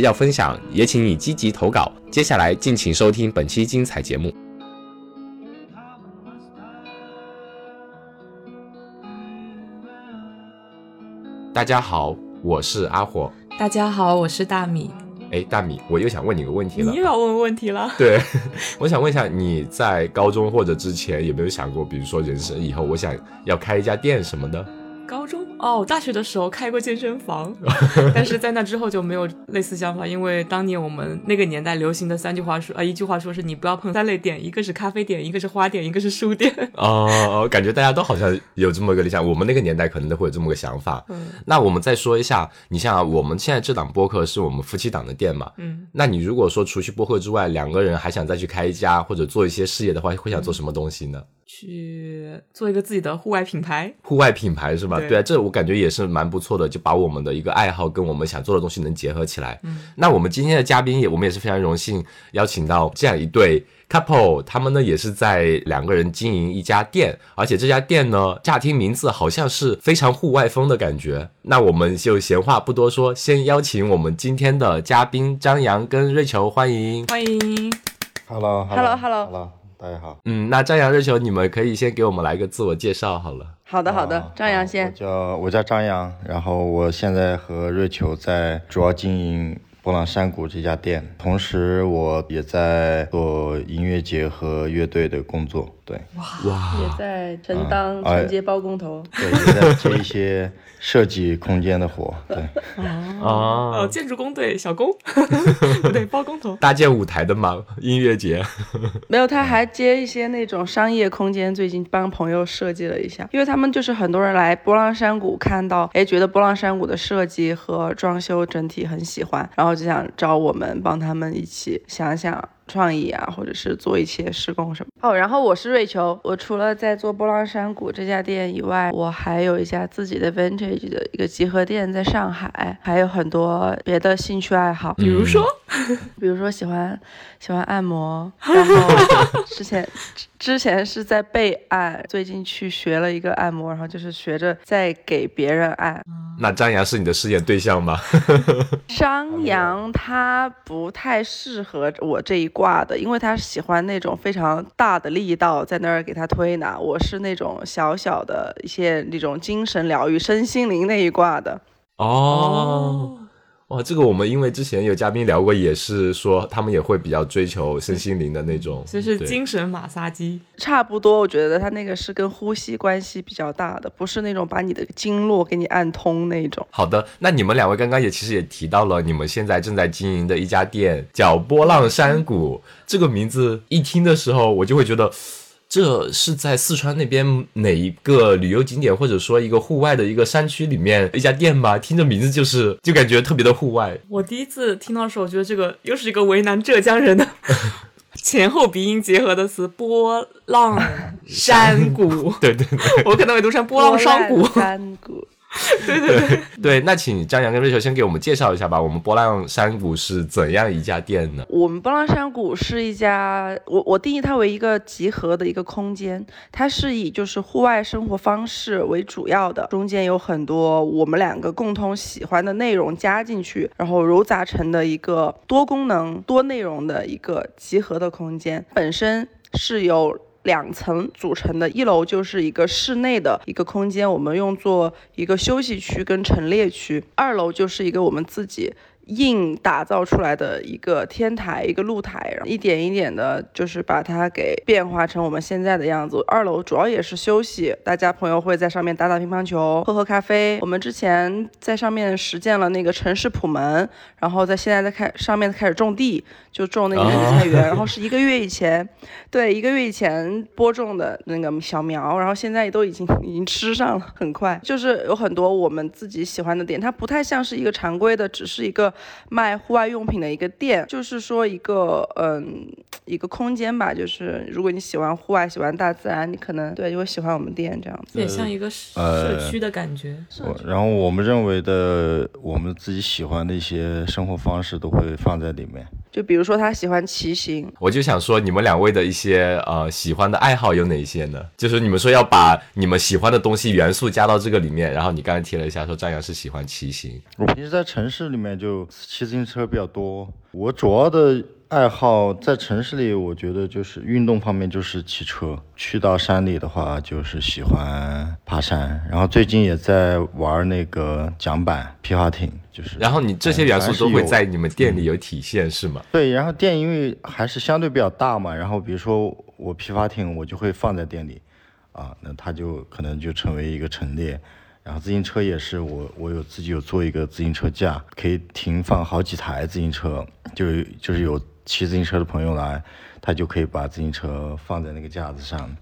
要分享，也请你积极投稿。接下来敬请收听本期精彩节目。大家好，我是阿火。大家好，我是大米。哎，大米，我又想问你个问题了。你又要问问题了？对，我想问一下，你在高中或者之前有没有想过，比如说人生以后，我想要开一家店什么的？高中哦，大学的时候开过健身房，但是在那之后就没有类似想法，因为当年我们那个年代流行的三句话说，呃，一句话说是你不要碰三类店，一个是咖啡店，一个是花店，一个是书店。哦，感觉大家都好像有这么个理想，我们那个年代可能都会有这么个想法。嗯，那我们再说一下，你像啊，我们现在这档播客是我们夫妻档的店嘛，嗯，那你如果说除去播客之外，两个人还想再去开一家或者做一些事业的话，会想做什么东西呢？去做一个自己的户外品牌，户外品牌是吧？对啊，这我感觉也是蛮不错的，就把我们的一个爱好跟我们想做的东西能结合起来。嗯，那我们今天的嘉宾也，我们也是非常荣幸邀请到这样一对 couple，他们呢也是在两个人经营一家店，而且这家店呢，乍听名字好像是非常户外风的感觉。那我们就闲话不多说，先邀请我们今天的嘉宾张扬跟瑞秋，欢迎欢迎，Hello，Hello，Hello。大家好，嗯，那张扬、瑞秋，你们可以先给我们来个自我介绍好了。好的，好的，张扬先。我叫我叫张扬，然后我现在和瑞秋在主要经营波浪山谷这家店，同时我也在做音乐节和乐队的工作。对，哇，也在承当承接包工头，对，也在接一些。设计空间的活，对，哦，哦，建筑工队小工，对，包工头，搭建舞台的嘛，音乐节，没有，他还接一些那种商业空间，最近帮朋友设计了一下，因为他们就是很多人来波浪山谷看到，哎，觉得波浪山谷的设计和装修整体很喜欢，然后就想找我们帮他们一起想想。创意啊，或者是做一些施工什么哦。然后我是瑞秋，我除了在做波浪山谷这家店以外，我还有一家自己的 vintage 的一个集合店在上海，还有很多别的兴趣爱好，比如说，比如说喜欢喜欢按摩，然后 之前。之前是在备案，最近去学了一个按摩，然后就是学着在给别人按。那张扬是你的试验对象吗？张扬他不太适合我这一挂的，因为他喜欢那种非常大的力道在那儿给他推拿。我是那种小小的一些那种精神疗愈、身心灵那一挂的。哦。哇，这个我们因为之前有嘉宾聊过，也是说他们也会比较追求身心灵的那种，就是精神马杀鸡，差不多。我觉得他那个是跟呼吸关系比较大的，不是那种把你的经络给你按通那种。好的，那你们两位刚刚也其实也提到了，你们现在正在经营的一家店叫波浪山谷，这个名字一听的时候，我就会觉得。这是在四川那边哪一个旅游景点，或者说一个户外的一个山区里面一家店吧？听着名字就是就感觉特别的户外。我第一次听到的时候，我觉得这个又是一个为难浙江人的前后鼻音结合的词——波浪山谷。对对对，我可能会读成波浪山谷。山谷。对对对 对，那请张扬跟瑞秋先给我们介绍一下吧。我们波浪山谷是怎样一家店呢？我们波浪山谷是一家，我我定义它为一个集合的一个空间，它是以就是户外生活方式为主要的，中间有很多我们两个共同喜欢的内容加进去，然后揉杂成的一个多功能多内容的一个集合的空间，本身是有。两层组成的，一楼就是一个室内的一个空间，我们用作一个休息区跟陈列区。二楼就是一个我们自己。硬打造出来的一个天台，一个露台，然后一点一点的，就是把它给变化成我们现在的样子。二楼主要也是休息，大家朋友会在上面打打乒乓球，喝喝咖啡。我们之前在上面实践了那个城市普门，然后在现在在开上面开始种地，就种那个紫菜园，然后是一个月以前，对，一个月以前播种的那个小苗，然后现在都已经已经吃上了，很快。就是有很多我们自己喜欢的点，它不太像是一个常规的，只是一个。卖户外用品的一个店，就是说一个嗯一个空间吧，就是如果你喜欢户外，喜欢大自然，你可能对就会喜欢我们店这样子。有点像一个社区的感觉。我然后我们认为的我们自己喜欢的一些生活方式都会放在里面。就比如说他喜欢骑行，我就想说，你们两位的一些呃喜欢的爱好有哪些呢？就是你们说要把你们喜欢的东西元素加到这个里面，然后你刚才提了一下，说张扬是喜欢骑行，我平时在城市里面就骑自行车比较多。我主要的爱好在城市里，我觉得就是运动方面就是骑车。去到山里的话，就是喜欢爬山。然后最近也在玩那个桨板、皮划艇，就是。然后你这些元素都会在嗯你们店里有体现，是吗？对，然后店因为还是相对比较大嘛，然后比如说我皮划艇，我就会放在店里，啊，那它就可能就成为一个陈列。然后自行车也是我，我有自己有做一个自行车架，可以停放好几台自行车，就就是有骑自行车的朋友来，他就可以把自行车放在那个架子上。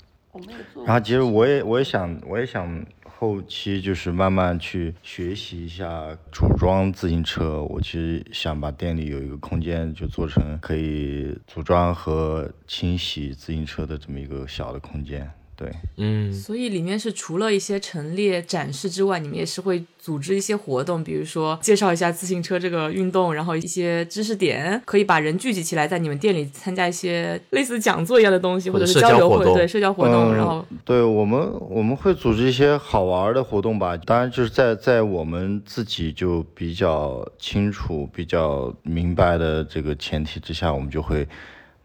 然后其实我也我也想我也想后期就是慢慢去学习一下组装自行车。我其实想把店里有一个空间，就做成可以组装和清洗自行车的这么一个小的空间。对，嗯，所以里面是除了一些陈列展示之外，你们也是会组织一些活动，比如说介绍一下自行车这个运动，然后一些知识点，可以把人聚集起来，在你们店里参加一些类似讲座一样的东西，或者是交交流会，活动。对社交活动，嗯然后对我们我们会组织一些好玩的活动吧，当然就是在在我们自己就比较清楚、比较明白的这个前提之下，我们就会，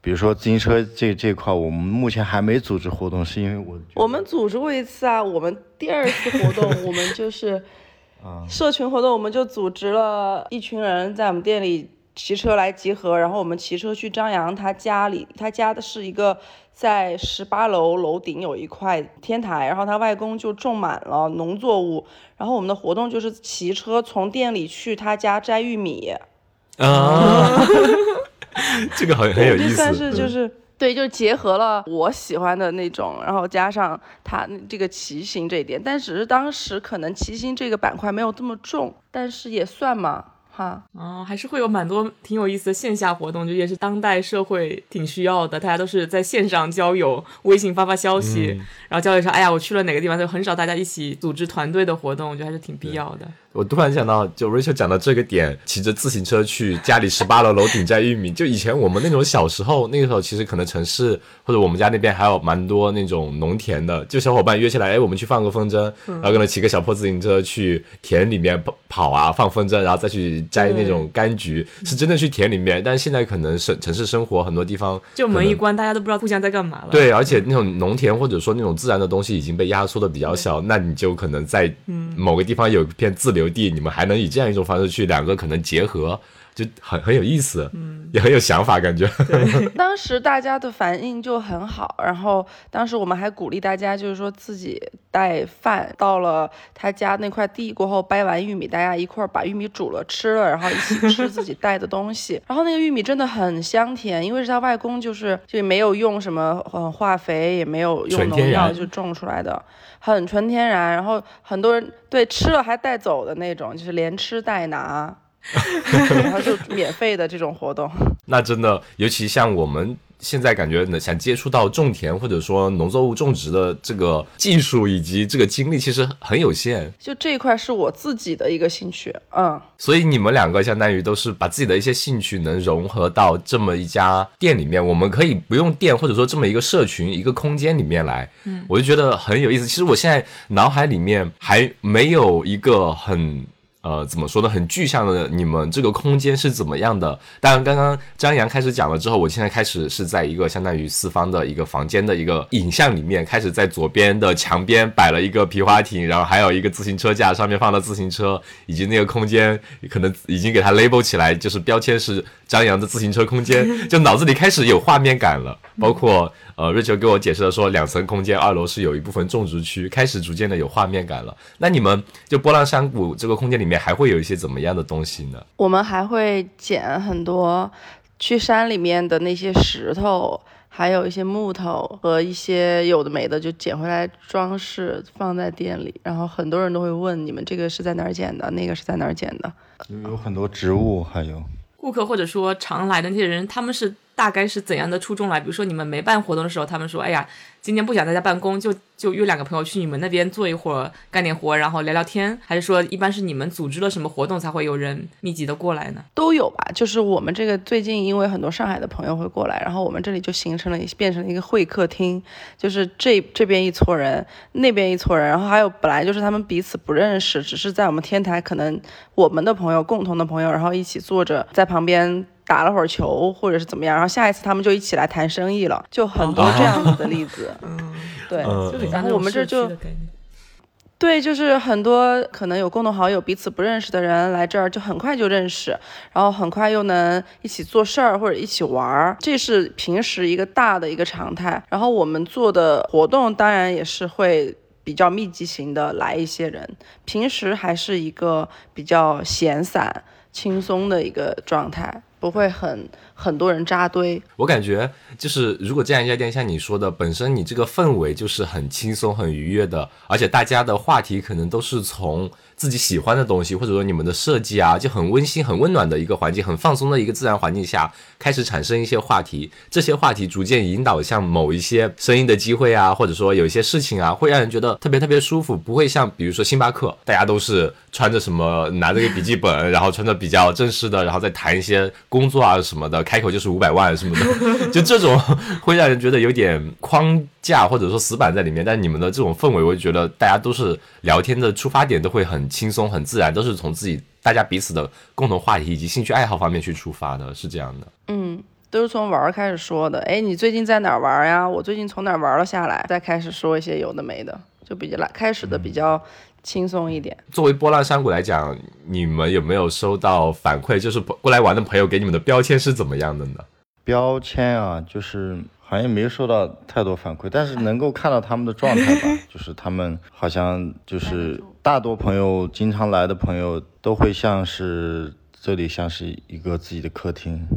比如说自行车这这块，我们目前还没组织活动，是因为我我们组织过一次啊，我们第二次活动，我们就是社群活动，我们就组织了一群人在我们店里骑车来集合，然后我们骑车去张扬他家里，他家的是一个在十八楼楼顶有一块天台，然后他外公就种满了农作物，然后我们的活动就是骑车从店里去他家摘玉米，啊，这个好像很有意思，这算是就是。对，就结合了我喜欢的那种，然后加上他这个骑行这一点，但只是当时可能骑行这个板块没有这么重，但是也算嘛，哈。哦，还是会有蛮多挺有意思的线下活动，就也是当代社会挺需要的。大家都是在线上交友，微信发发消息，然后交流说，哎呀，我去了哪个地方，就很少大家一起组织团队的活动，我觉得还是挺必要的。我突然想到，就 Rachel 讲到这个点，骑着自行车去家里十八楼楼顶摘玉米。就以前我们那种小时候，那个时候其实可能城市或者我们家那边还有蛮多那种农田的，就小伙伴约起来，哎，我们去放个风筝，然后可能骑个小破自行车去田里面跑跑啊，放风筝，然后再去摘那种柑橘，是真的去田里面。但是现在可能是城市生活很多地方就门一关，大家都不知道互相在干嘛了。，对，而且那种农田或者说那种自然的东西已经被压缩的比较小，那你就可能在某个地方有一片自留地，你们还能以这样一种方式去两个可能结合，就很很有意思，嗯，也很有想法，感觉。当时大家的反应就很好，然后当时我们还鼓励大家，就是说自己带饭到了他家那块地过后，掰完玉米，大家一块儿把玉米煮了吃了，然后一起吃自己带的东西。然后那个玉米真的很香甜，因为是他外公就是就没有用什么嗯化肥，也没有用农药就种出来的，很纯天然。然后很多人对吃了还带走的那种，就是连吃带拿。然后就免费的这种活动，那真的，尤其像我们现在感觉呢，想接触到种田或者说农作物种植的这个技术以及这个精力，其实很有限。就这一块是我自己的一个兴趣，嗯，所以你们两个相当于都是把自己的一些兴趣能融合到这么一家店里面，我们可以不用店或者说这么一个社群一个空间里面来，嗯，我就觉得很有意思。其实我现在脑海里面还没有一个很。呃，怎么说呢？很具象的，你们这个空间是怎么样的？当然，刚刚张扬开始讲了之后，我现在开始是在一个相当于四方的一个房间的一个影像里面，开始在左边的墙边摆了一个皮划艇，然后还有一个自行车架，上面放了自行车，以及那个空间可能已经给它 label 起来，就是标签是张扬的自行车空间，就脑子里开始有画面感了。包括呃，瑞秋给我解释了说，两层空间，二楼是有一部分种植区，开始逐渐的有画面感了。那你们就波浪山谷这个空间里面还会有一些怎么样的东西呢？我们还会捡很多去山里面的那些石头，还有一些木头和一些有的没的就捡回来装饰放在店里，然后很多人都会问你们这个是在哪儿捡的，那个是在哪儿捡的。有很多植物，还有顾客或者说常来的那些人，他们是大概是怎样的初衷来？比如说你们没办活动的时候，他们说，哎呀。今天不想在家办公，就就约两个朋友去你们那边坐一会儿，干点活，然后聊聊天。还是说，一般是你们组织了什么活动才会有人密集的过来呢？都有吧。就是我们这个最近因为很多上海的朋友会过来，然后我们这里就形成了变成了一个会客厅，就是这这边一撮人，那边一撮人，然后还有本来就是他们彼此不认识，只是在我们天台可能我们的朋友共同的朋友，然后一起坐着在旁边。打了会儿球，或者是怎么样，然后下一次他们就一起来谈生意了，就很多这样子的例子。嗯，对，然后我们这就，对，就是很多可能有共同好友，彼此不认识的人来这儿，就很快就认识，然后很快又能一起做事儿或者一起玩儿，这是平时一个大的一个常态。然后我们做的活动当然也是会比较密集型的来一些人，平时还是一个比较闲散、轻松的一个状态。不会很很多人扎堆，我感觉就是如果这样一家店，像你说的，本身你这个氛围就是很轻松、很愉悦的，而且大家的话题可能都是从。自己喜欢的东西，或者说你们的设计啊，就很温馨、很温暖的一个环境，很放松的一个自然环境下，开始产生一些话题。这些话题逐渐引导向某一些生意的机会啊，或者说有一些事情啊，会让人觉得特别特别舒服。不会像比如说星巴克，大家都是穿着什么拿着个笔记本，然后穿着比较正式的，然后再谈一些工作啊什么的，开口就是五百万什么的，就这种会让人觉得有点框架或者说死板在里面。但你们的这种氛围，我就觉得大家都是聊天的出发点都会很。轻松很自然，都是从自己大家彼此的共同话题以及兴趣爱好方面去出发的，是这样的。嗯，都是从玩开始说的。哎，你最近在哪玩呀？我最近从哪玩了下来，再开始说一些有的没的，就比较来开始的比较轻松一点。作为波浪山谷来讲，你们有没有收到反馈？就是过来玩的朋友给你们的标签是怎么样的呢？标签啊，就是好像没有收到太多反馈，但是能够看到他们的状态吧，就是他们好像就是大多朋友经常来的朋友都会像是这里像是一个自己的客厅，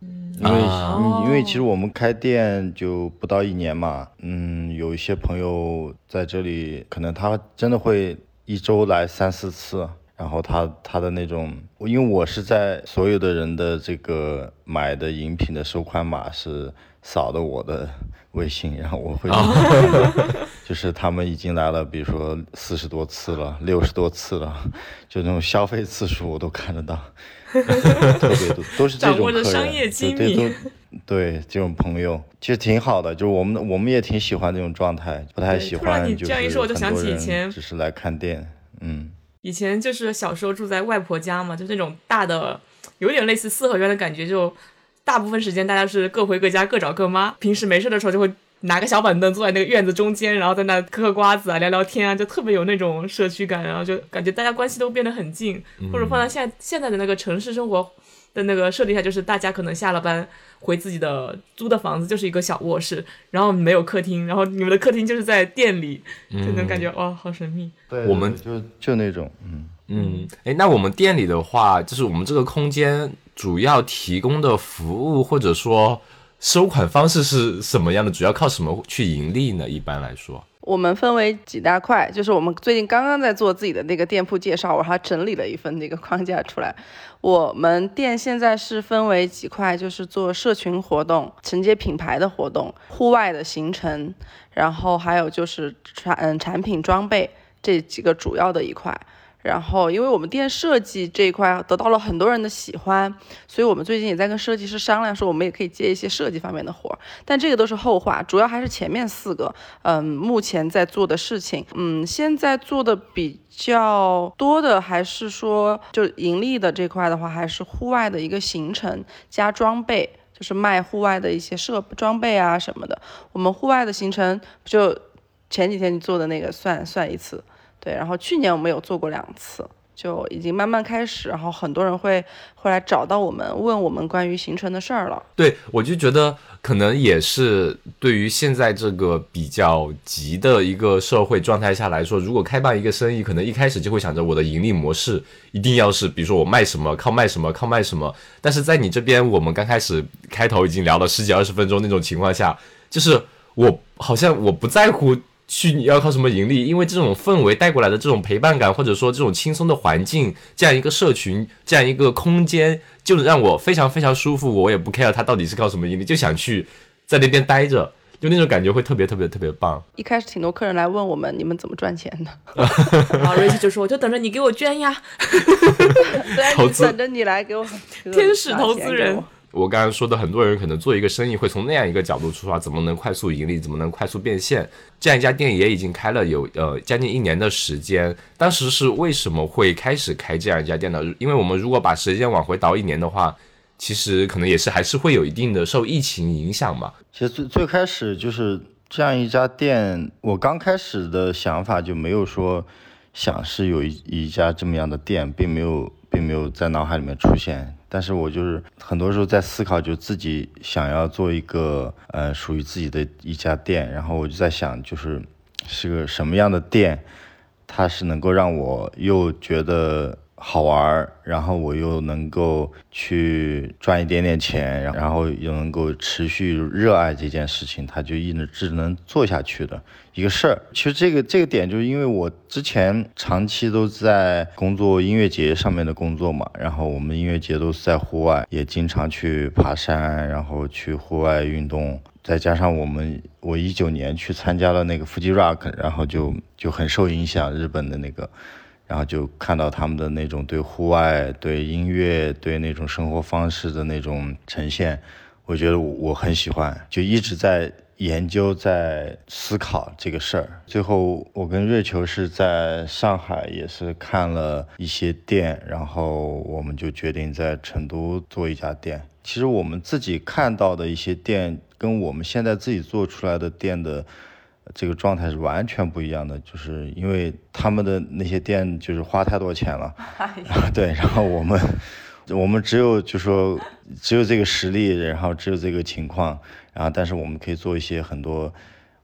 因为因为其实我们开店就不到一年嘛，嗯，有一些朋友在这里，可能他真的会一周来三四次。然后他他的那种，因为我是在所有的人的这个买的饮品的收款码是扫的我的微信，然后我会，就是他们已经来了，比如说四十多次了，六十多次了，就那种消费次数我都看得到，特别多，都是这种客人，对对都对这种朋友其实挺好的，就是我们我们也挺喜欢这种状态，不太喜欢就是很多人只是来看店，嗯。以前就是小时候住在外婆家嘛，就那种大的，有点类似四合院的感觉。就大部分时间大家是各回各家，各找各妈。平时没事的时候就会拿个小板凳坐在那个院子中间，然后在那嗑嗑瓜子啊，聊聊天啊，就特别有那种社区感。然后就感觉大家关系都变得很近。或者放在现在现在的那个城市生活。的那个设定下，就是大家可能下了班回自己的租的房子，就是一个小卧室，然后没有客厅，然后你们的客厅就是在店里，就能感觉哇，好神秘。对，我们就就那种，嗯嗯，哎，那我们店里的话，就是我们这个空间主要提供的服务或者说收款方式是什么样的？主要靠什么去盈利呢？一般来说。我们分为几大块，就是我们最近刚刚在做自己的那个店铺介绍，我还整理了一份那个框架出来。我们店现在是分为几块，就是做社群活动、承接品牌的活动、户外的行程，然后还有就是产嗯产品装备这几个主要的一块。然后，因为我们店设计这一块得到了很多人的喜欢，所以我们最近也在跟设计师商量，说我们也可以接一些设计方面的活儿。但这个都是后话，主要还是前面四个，嗯，目前在做的事情。嗯，现在做的比较多的还是说，就盈利的这块的话，还是户外的一个行程加装备，就是卖户外的一些设装备啊什么的。我们户外的行程，就前几天你做的那个算算一次。对，然后去年我们有做过两次，就已经慢慢开始，然后很多人会会来找到我们，问我们关于行程的事儿了。对，我就觉得可能也是对于现在这个比较急的一个社会状态下来说，如果开办一个生意，可能一开始就会想着我的盈利模式一定要是，比如说我卖什么靠卖什么靠卖什么。但是在你这边，我们刚开始开头已经聊了十几二十分钟那种情况下，就是我好像我不在乎。去你要靠什么盈利？因为这种氛围带过来的这种陪伴感，或者说这种轻松的环境，这样一个社群，这样一个空间，就让我非常非常舒服。我也不 care 他到底是靠什么盈利，就想去在那边待着，就那种感觉会特别特别特别棒。一开始挺多客人来问我们，你们怎么赚钱的？然后瑞奇就说：“我就等着你给我捐呀，投资等着你来给我天使投资人。”我刚刚说的，很多人可能做一个生意会从那样一个角度出发，怎么能快速盈利，怎么能快速变现？这样一家店也已经开了有呃将近一年的时间。当时是为什么会开始开这样一家店呢？因为我们如果把时间往回倒一年的话，其实可能也是还是会有一定的受疫情影响嘛。其实最最开始就是这样一家店，我刚开始的想法就没有说想是有一一家这么样的店，并没有并没有在脑海里面出现。但是我就是很多时候在思考，就自己想要做一个呃属于自己的一家店，然后我就在想，就是是个什么样的店，它是能够让我又觉得。好玩，然后我又能够去赚一点点钱，然后又能够持续热爱这件事情，它就一直只能做下去的一个事儿。其实这个这个点就是因为我之前长期都在工作音乐节上面的工作嘛，然后我们音乐节都是在户外，也经常去爬山，然后去户外运动，再加上我们我一九年去参加了那个 Fuji Rock，然后就就很受影响，日本的那个。然后就看到他们的那种对户外、对音乐、对那种生活方式的那种呈现，我觉得我很喜欢，就一直在研究、在思考这个事儿。最后，我跟瑞秋是在上海也是看了一些店，然后我们就决定在成都做一家店。其实我们自己看到的一些店，跟我们现在自己做出来的店的。这个状态是完全不一样的，就是因为他们的那些店就是花太多钱了，对，然后我们我们只有就说只有这个实力，然后只有这个情况，然后但是我们可以做一些很多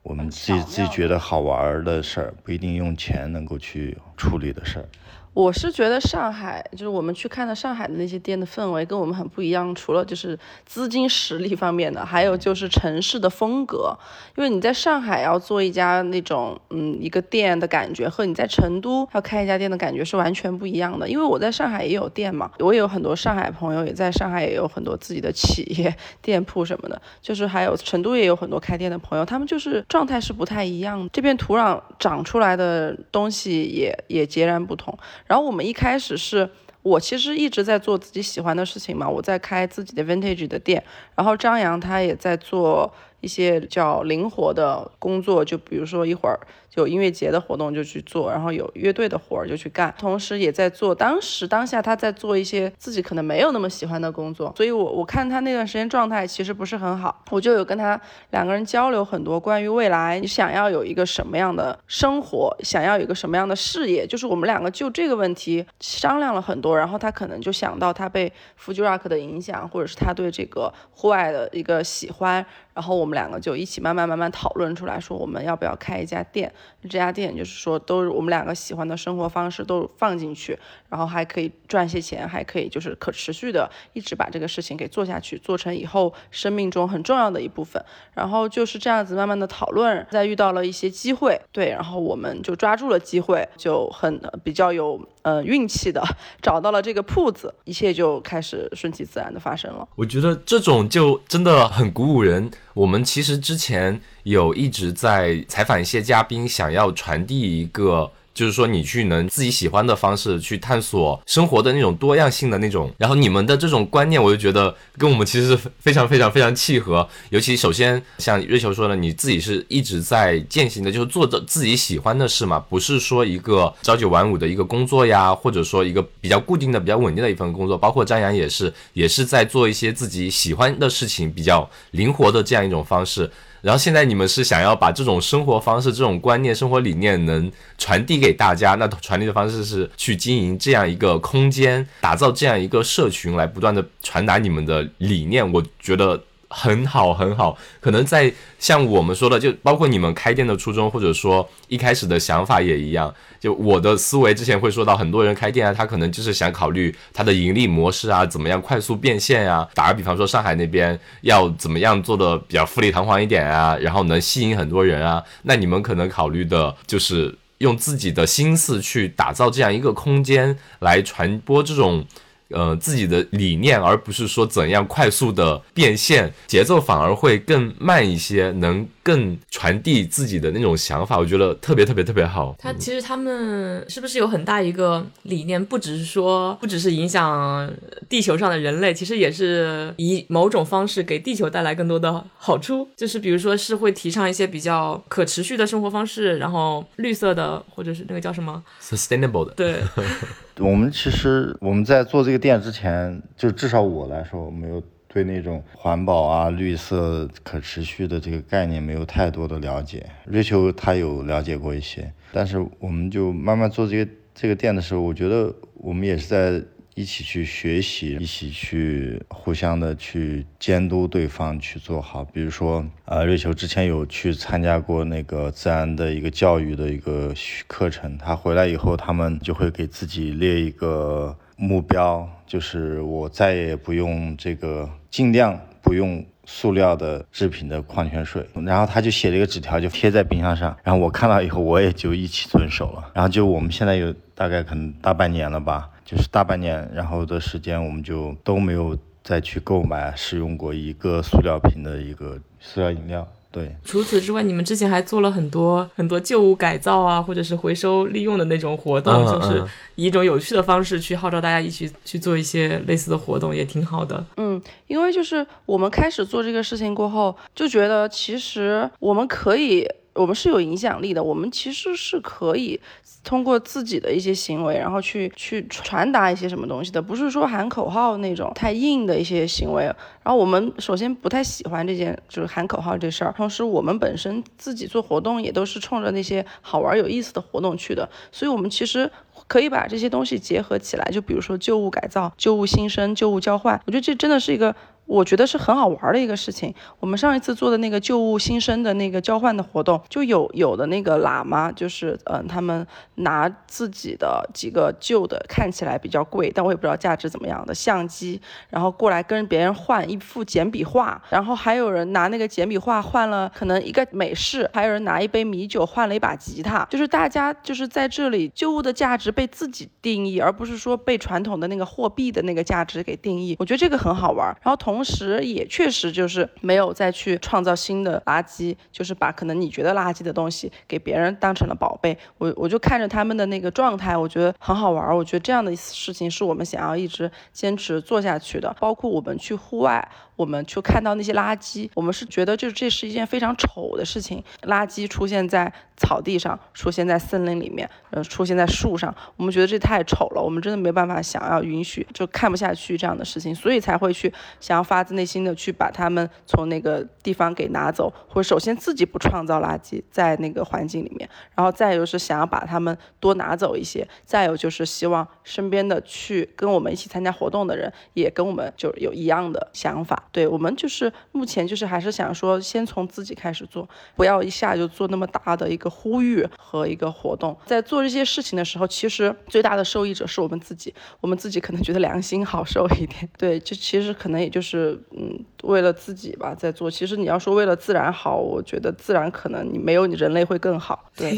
我们自己自己觉得好玩的事儿，不一定用钱能够去处理的事儿。我是觉得上海就是我们去看的上海的那些店的氛围跟我们很不一样，除了就是资金实力方面的，还有就是城市的风格。因为你在上海要做一家那种嗯一个店的感觉，和你在成都要开一家店的感觉是完全不一样的。因为我在上海也有店嘛，我也有很多上海朋友，也在上海也有很多自己的企业店铺什么的，就是还有成都也有很多开店的朋友，他们就是状态是不太一样的，这片土壤长出来的东西也也截然不同。然后我们一开始是我其实一直在做自己喜欢的事情嘛，我在开自己的 vintage 的店，然后张扬他也在做一些叫灵活的工作，就比如说一会儿。有音乐节的活动就去做，然后有乐队的活儿就去干，同时也在做当时当下他在做一些自己可能没有那么喜欢的工作，所以我我看他那段时间状态其实不是很好，我就有跟他两个人交流很多关于未来你想要有一个什么样的生活，想要有一个什么样的事业，就是我们两个就这个问题商量了很多，然后他可能就想到他被 Fuji Rock 的影响，或者是他对这个户外的一个喜欢。然后我们两个就一起慢慢慢慢讨论出来，说我们要不要开一家店。这家店就是说，都是我们两个喜欢的生活方式都放进去，然后还可以赚些钱，还可以就是可持续的一直把这个事情给做下去，做成以后生命中很重要的一部分。然后就是这样子慢慢的讨论，再遇到了一些机会，对，然后我们就抓住了机会，就很比较有。呃，运气的 找到了这个铺子，一切就开始顺其自然的发生了。我觉得这种就真的很鼓舞人。我们其实之前有一直在采访一些嘉宾，想要传递一个。就是说，你去能自己喜欢的方式去探索生活的那种多样性的那种，然后你们的这种观念，我就觉得跟我们其实非常非常非常契合。尤其首先像瑞秋说的，你自己是一直在践行的，就是做着自己喜欢的事嘛，不是说一个朝九晚五的一个工作呀，或者说一个比较固定的、比较稳定的一份工作。包括张扬也是，也是在做一些自己喜欢的事情，比较灵活的这样一种方式。然后现在你们是想要把这种生活方式、这种观念、生活理念能传递给大家，那传递的方式是去经营这样一个空间，打造这样一个社群，来不断的传达你们的理念。我觉得。很好，很好。可能在像我们说的，就包括你们开店的初衷，或者说一开始的想法也一样。就我的思维之前会说到，很多人开店啊，他可能就是想考虑他的盈利模式啊，怎么样快速变现啊。打个比方说，上海那边要怎么样做的比较富丽堂皇一点啊，然后能吸引很多人啊。那你们可能考虑的就是用自己的心思去打造这样一个空间，来传播这种。呃，自己的理念，而不是说怎样快速的变现，节奏反而会更慢一些，能。更传递自己的那种想法，我觉得特别特别特别好。他其实他们是不是有很大一个理念？不只是说，不只是影响地球上的人类，其实也是以某种方式给地球带来更多的好处。就是比如说是会提倡一些比较可持续的生活方式，然后绿色的，或者是那个叫什么 sustainable 的。对，我们其实我们在做这个店之前，就至少我来说，没有。对那种环保啊、绿色、可持续的这个概念没有太多的了解，瑞秋他有了解过一些，但是我们就慢慢做这个这个店的时候，我觉得我们也是在一起去学习，一起去互相的去监督对方去做好。比如说，呃，瑞秋之前有去参加过那个自然的一个教育的一个课程，他回来以后，他们就会给自己列一个目标，就是我再也不用这个。尽量不用塑料的制品的矿泉水，然后他就写了一个纸条，就贴在冰箱上。然后我看到以后，我也就一起遵守了。然后就我们现在有大概可能大半年了吧，就是大半年，然后的时间我们就都没有再去购买使用过一个塑料瓶的一个塑料饮料。对，除此之外，你们之前还做了很多很多旧物改造啊，或者是回收利用的那种活动，就是以一种有趣的方式去号召大家一起去做一些类似的活动，也挺好的。嗯，因为就是我们开始做这个事情过后，就觉得其实我们可以。我们是有影响力的，我们其实是可以通过自己的一些行为，然后去去传达一些什么东西的，不是说喊口号那种太硬的一些行为。然后我们首先不太喜欢这件就是喊口号这事儿，同时我们本身自己做活动也都是冲着那些好玩有意思的活动去的，所以我们其实可以把这些东西结合起来，就比如说旧物改造、旧物新生、旧物交换，我觉得这真的是一个。我觉得是很好玩的一个事情。我们上一次做的那个旧物新生的那个交换的活动，就有有的那个喇嘛，就是嗯，他们拿自己的几个旧的，看起来比较贵，但我也不知道价值怎么样的相机，然后过来跟别人换一幅简笔画，然后还有人拿那个简笔画换了可能一个美式，还有人拿一杯米酒换了一把吉他，就是大家就是在这里旧物的价值被自己定义，而不是说被传统的那个货币的那个价值给定义。我觉得这个很好玩，然后同。同时，也确实就是没有再去创造新的垃圾，就是把可能你觉得垃圾的东西给别人当成了宝贝。我我就看着他们的那个状态，我觉得很好玩。我觉得这样的事情是我们想要一直坚持做下去的。包括我们去户外。我们去看到那些垃圾，我们是觉得就是这是一件非常丑的事情。垃圾出现在草地上，出现在森林里面，呃，出现在树上，我们觉得这太丑了。我们真的没办法想要允许，就看不下去这样的事情，所以才会去想要发自内心的去把他们从那个地方给拿走，或者首先自己不创造垃圾在那个环境里面，然后再有是想要把他们多拿走一些，再有就是希望身边的去跟我们一起参加活动的人也跟我们就有一样的想法。对我们就是目前就是还是想说，先从自己开始做，不要一下就做那么大的一个呼吁和一个活动。在做这些事情的时候，其实最大的受益者是我们自己，我们自己可能觉得良心好受一点。对，就其实可能也就是是嗯，为了自己吧在做。其实你要说为了自然好，我觉得自然可能你没有你人类会更好。对，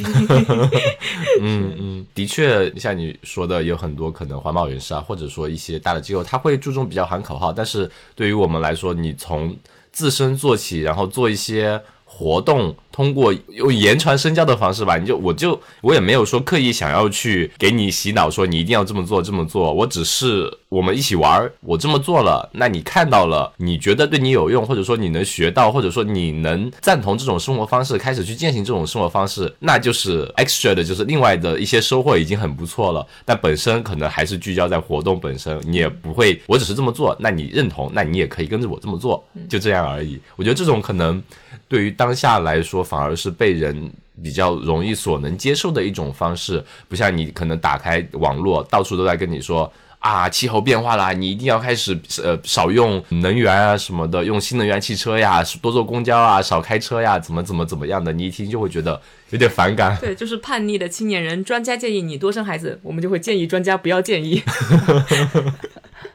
嗯嗯，的确像你说的，有很多可能环保人士啊，或者说一些大的机构，他会注重比较喊口号，但是对于我们来，说你从自身做起，然后做一些活动，通过用言传身教的方式吧，你就我就我也没有说刻意想要去给你洗脑，说你一定要这么做这么做，我只是我们一起玩，我这么做了，那你看到了，你觉得对你有用，或者说你能学到，或者说你能赞同这种生活方式，开始去践行这种生活方式，那就是 extra 的，就是另外的一些收获已经很不错了。但本身可能还是聚焦在活动本身，你也不会，我只是这么做，那你认同，那你也可以跟着我这么做，就这样而已。我觉得这种可能对于当下来说，反而是被人比较容易所能接受的一种方式，不像你可能打开网络，到处都在跟你说。啊，气候变化啦，你一定要开始呃少用能源啊什么的，用新能源汽车呀，多坐公交啊，少开车呀，怎么怎么怎么样的，你一听就会觉得有点反感。对，就是叛逆的青年人。专家建议你多生孩子，我们就会建议专家不要建议。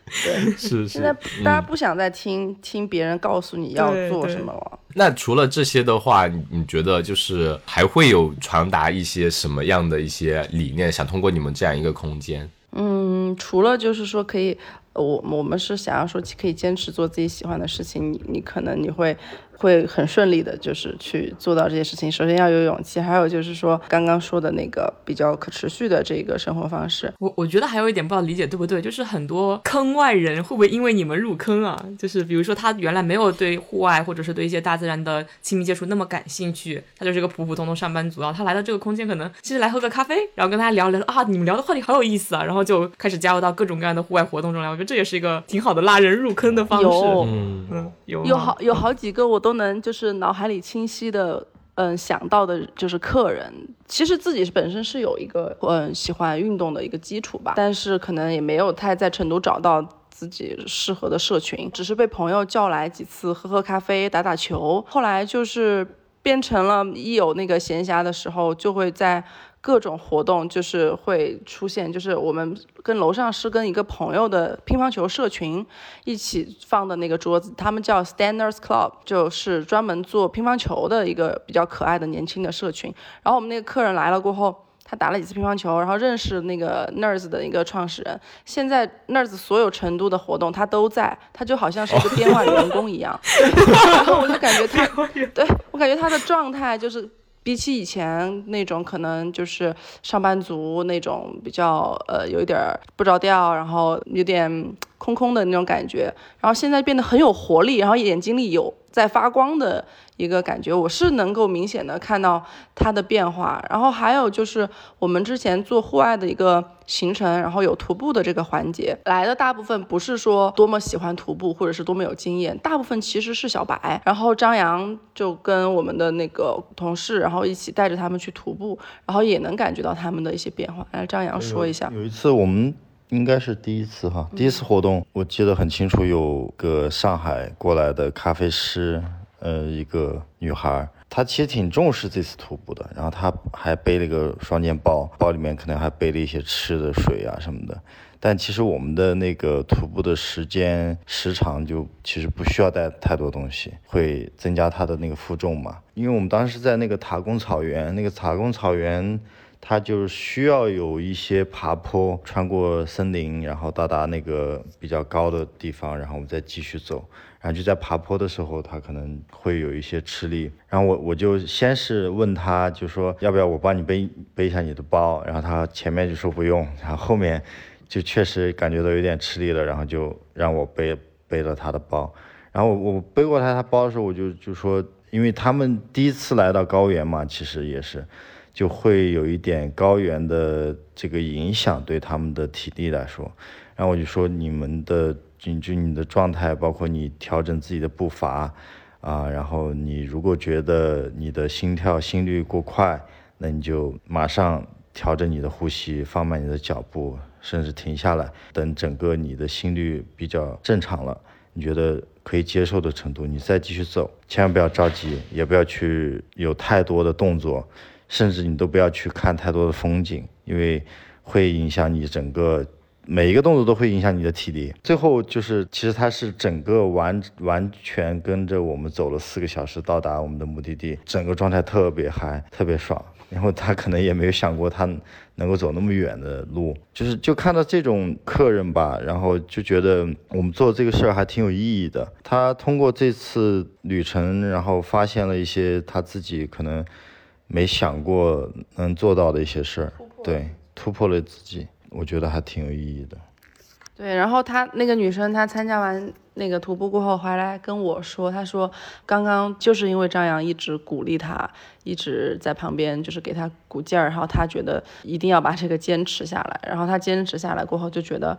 对，是 是。现在大家不想再听听别人告诉你要做什么了。那除了这些的话，你你觉得就是还会有传达一些什么样的一些理念？想通过你们这样一个空间？嗯，除了就是说可以，我我们是想要说可以坚持做自己喜欢的事情，你你可能你会。会很顺利的，就是去做到这些事情。首先要有勇气，还有就是说刚刚说的那个比较可持续的这个生活方式。我我觉得还有一点不知道理解对不对，就是很多坑外人会不会因为你们入坑啊？就是比如说他原来没有对户外或者是对一些大自然的亲密接触那么感兴趣，他就是一个普普通通上班族，啊他来到这个空间，可能其实来喝个咖啡，然后跟大家聊聊啊，你们聊的话题好有意思啊，然后就开始加入到各种各样的户外活动中来。我觉得这也是一个挺好的拉人入坑的方式。有，嗯，有有好有好几个我。都都能就是脑海里清晰的，嗯，想到的就是客人，其实自己本身是有一个嗯喜欢运动的一个基础吧，但是可能也没有太在成都找到自己适合的社群，只是被朋友叫来几次喝喝咖啡、打打球，后来就是变成了一有那个闲暇的时候就会在。各种活动就是会出现，就是我们跟楼上是跟一个朋友的乒乓球社群一起放的那个桌子，他们叫 Standers Club，就是专门做乒乓球的一个比较可爱的年轻的社群。然后我们那个客人来了过后，他打了几次乒乓球，然后认识那个 Nerds 的一个创始人。现在 Nerds 所有成都的活动他都在，他就好像是一个编外员工一样。然后我就感觉他，对我感觉他的状态就是。比起以前那种可能就是上班族那种比较呃有一点不着调，然后有点空空的那种感觉，然后现在变得很有活力，然后眼睛里有在发光的。一个感觉，我是能够明显的看到它的变化。然后还有就是我们之前做户外的一个行程，然后有徒步的这个环节，来的大部分不是说多么喜欢徒步或者是多么有经验，大部分其实是小白。然后张扬就跟我们的那个同事，然后一起带着他们去徒步，然后也能感觉到他们的一些变化。来，张扬说一下。有一次我们应该是第一次哈，第一次活动，我记得很清楚，有个上海过来的咖啡师。呃，一个女孩，她其实挺重视这次徒步的，然后她还背了个双肩包，包里面可能还背了一些吃的、水啊什么的。但其实我们的那个徒步的时间时长就其实不需要带太多东西，会增加她的那个负重嘛。因为我们当时在那个塔公草原，那个塔公草原。它就需要有一些爬坡，穿过森林，然后到达那个比较高的地方，然后我们再继续走。然后就在爬坡的时候，他可能会有一些吃力。然后我我就先是问他，就说要不要我帮你背背一下你的包。然后他前面就说不用，然后后面就确实感觉到有点吃力了，然后就让我背背了他的包。然后我背过他他包的时候，我就就说，因为他们第一次来到高原嘛，其实也是。就会有一点高原的这个影响对他们的体力来说，然后我就说你们的就就你的状态，包括你调整自己的步伐啊，然后你如果觉得你的心跳心率过快，那你就马上调整你的呼吸，放慢你的脚步，甚至停下来，等整个你的心率比较正常了，你觉得可以接受的程度，你再继续走，千万不要着急，也不要去有太多的动作。甚至你都不要去看太多的风景，因为会影响你整个每一个动作都会影响你的体力。最后就是，其实他是整个完完全跟着我们走了四个小时，到达我们的目的地，整个状态特别嗨，特别爽。然后他可能也没有想过他能够走那么远的路，就是就看到这种客人吧，然后就觉得我们做这个事儿还挺有意义的。他通过这次旅程，然后发现了一些他自己可能没想过能做到的一些事儿，对，突破了自己，我觉得还挺有意义的。对，然后她那个女生，她参加完那个徒步过后回来跟我说，她说刚刚就是因为张扬一直鼓励她，一直在旁边就是给她鼓劲儿，然后她觉得一定要把这个坚持下来，然后她坚持下来过后就觉得。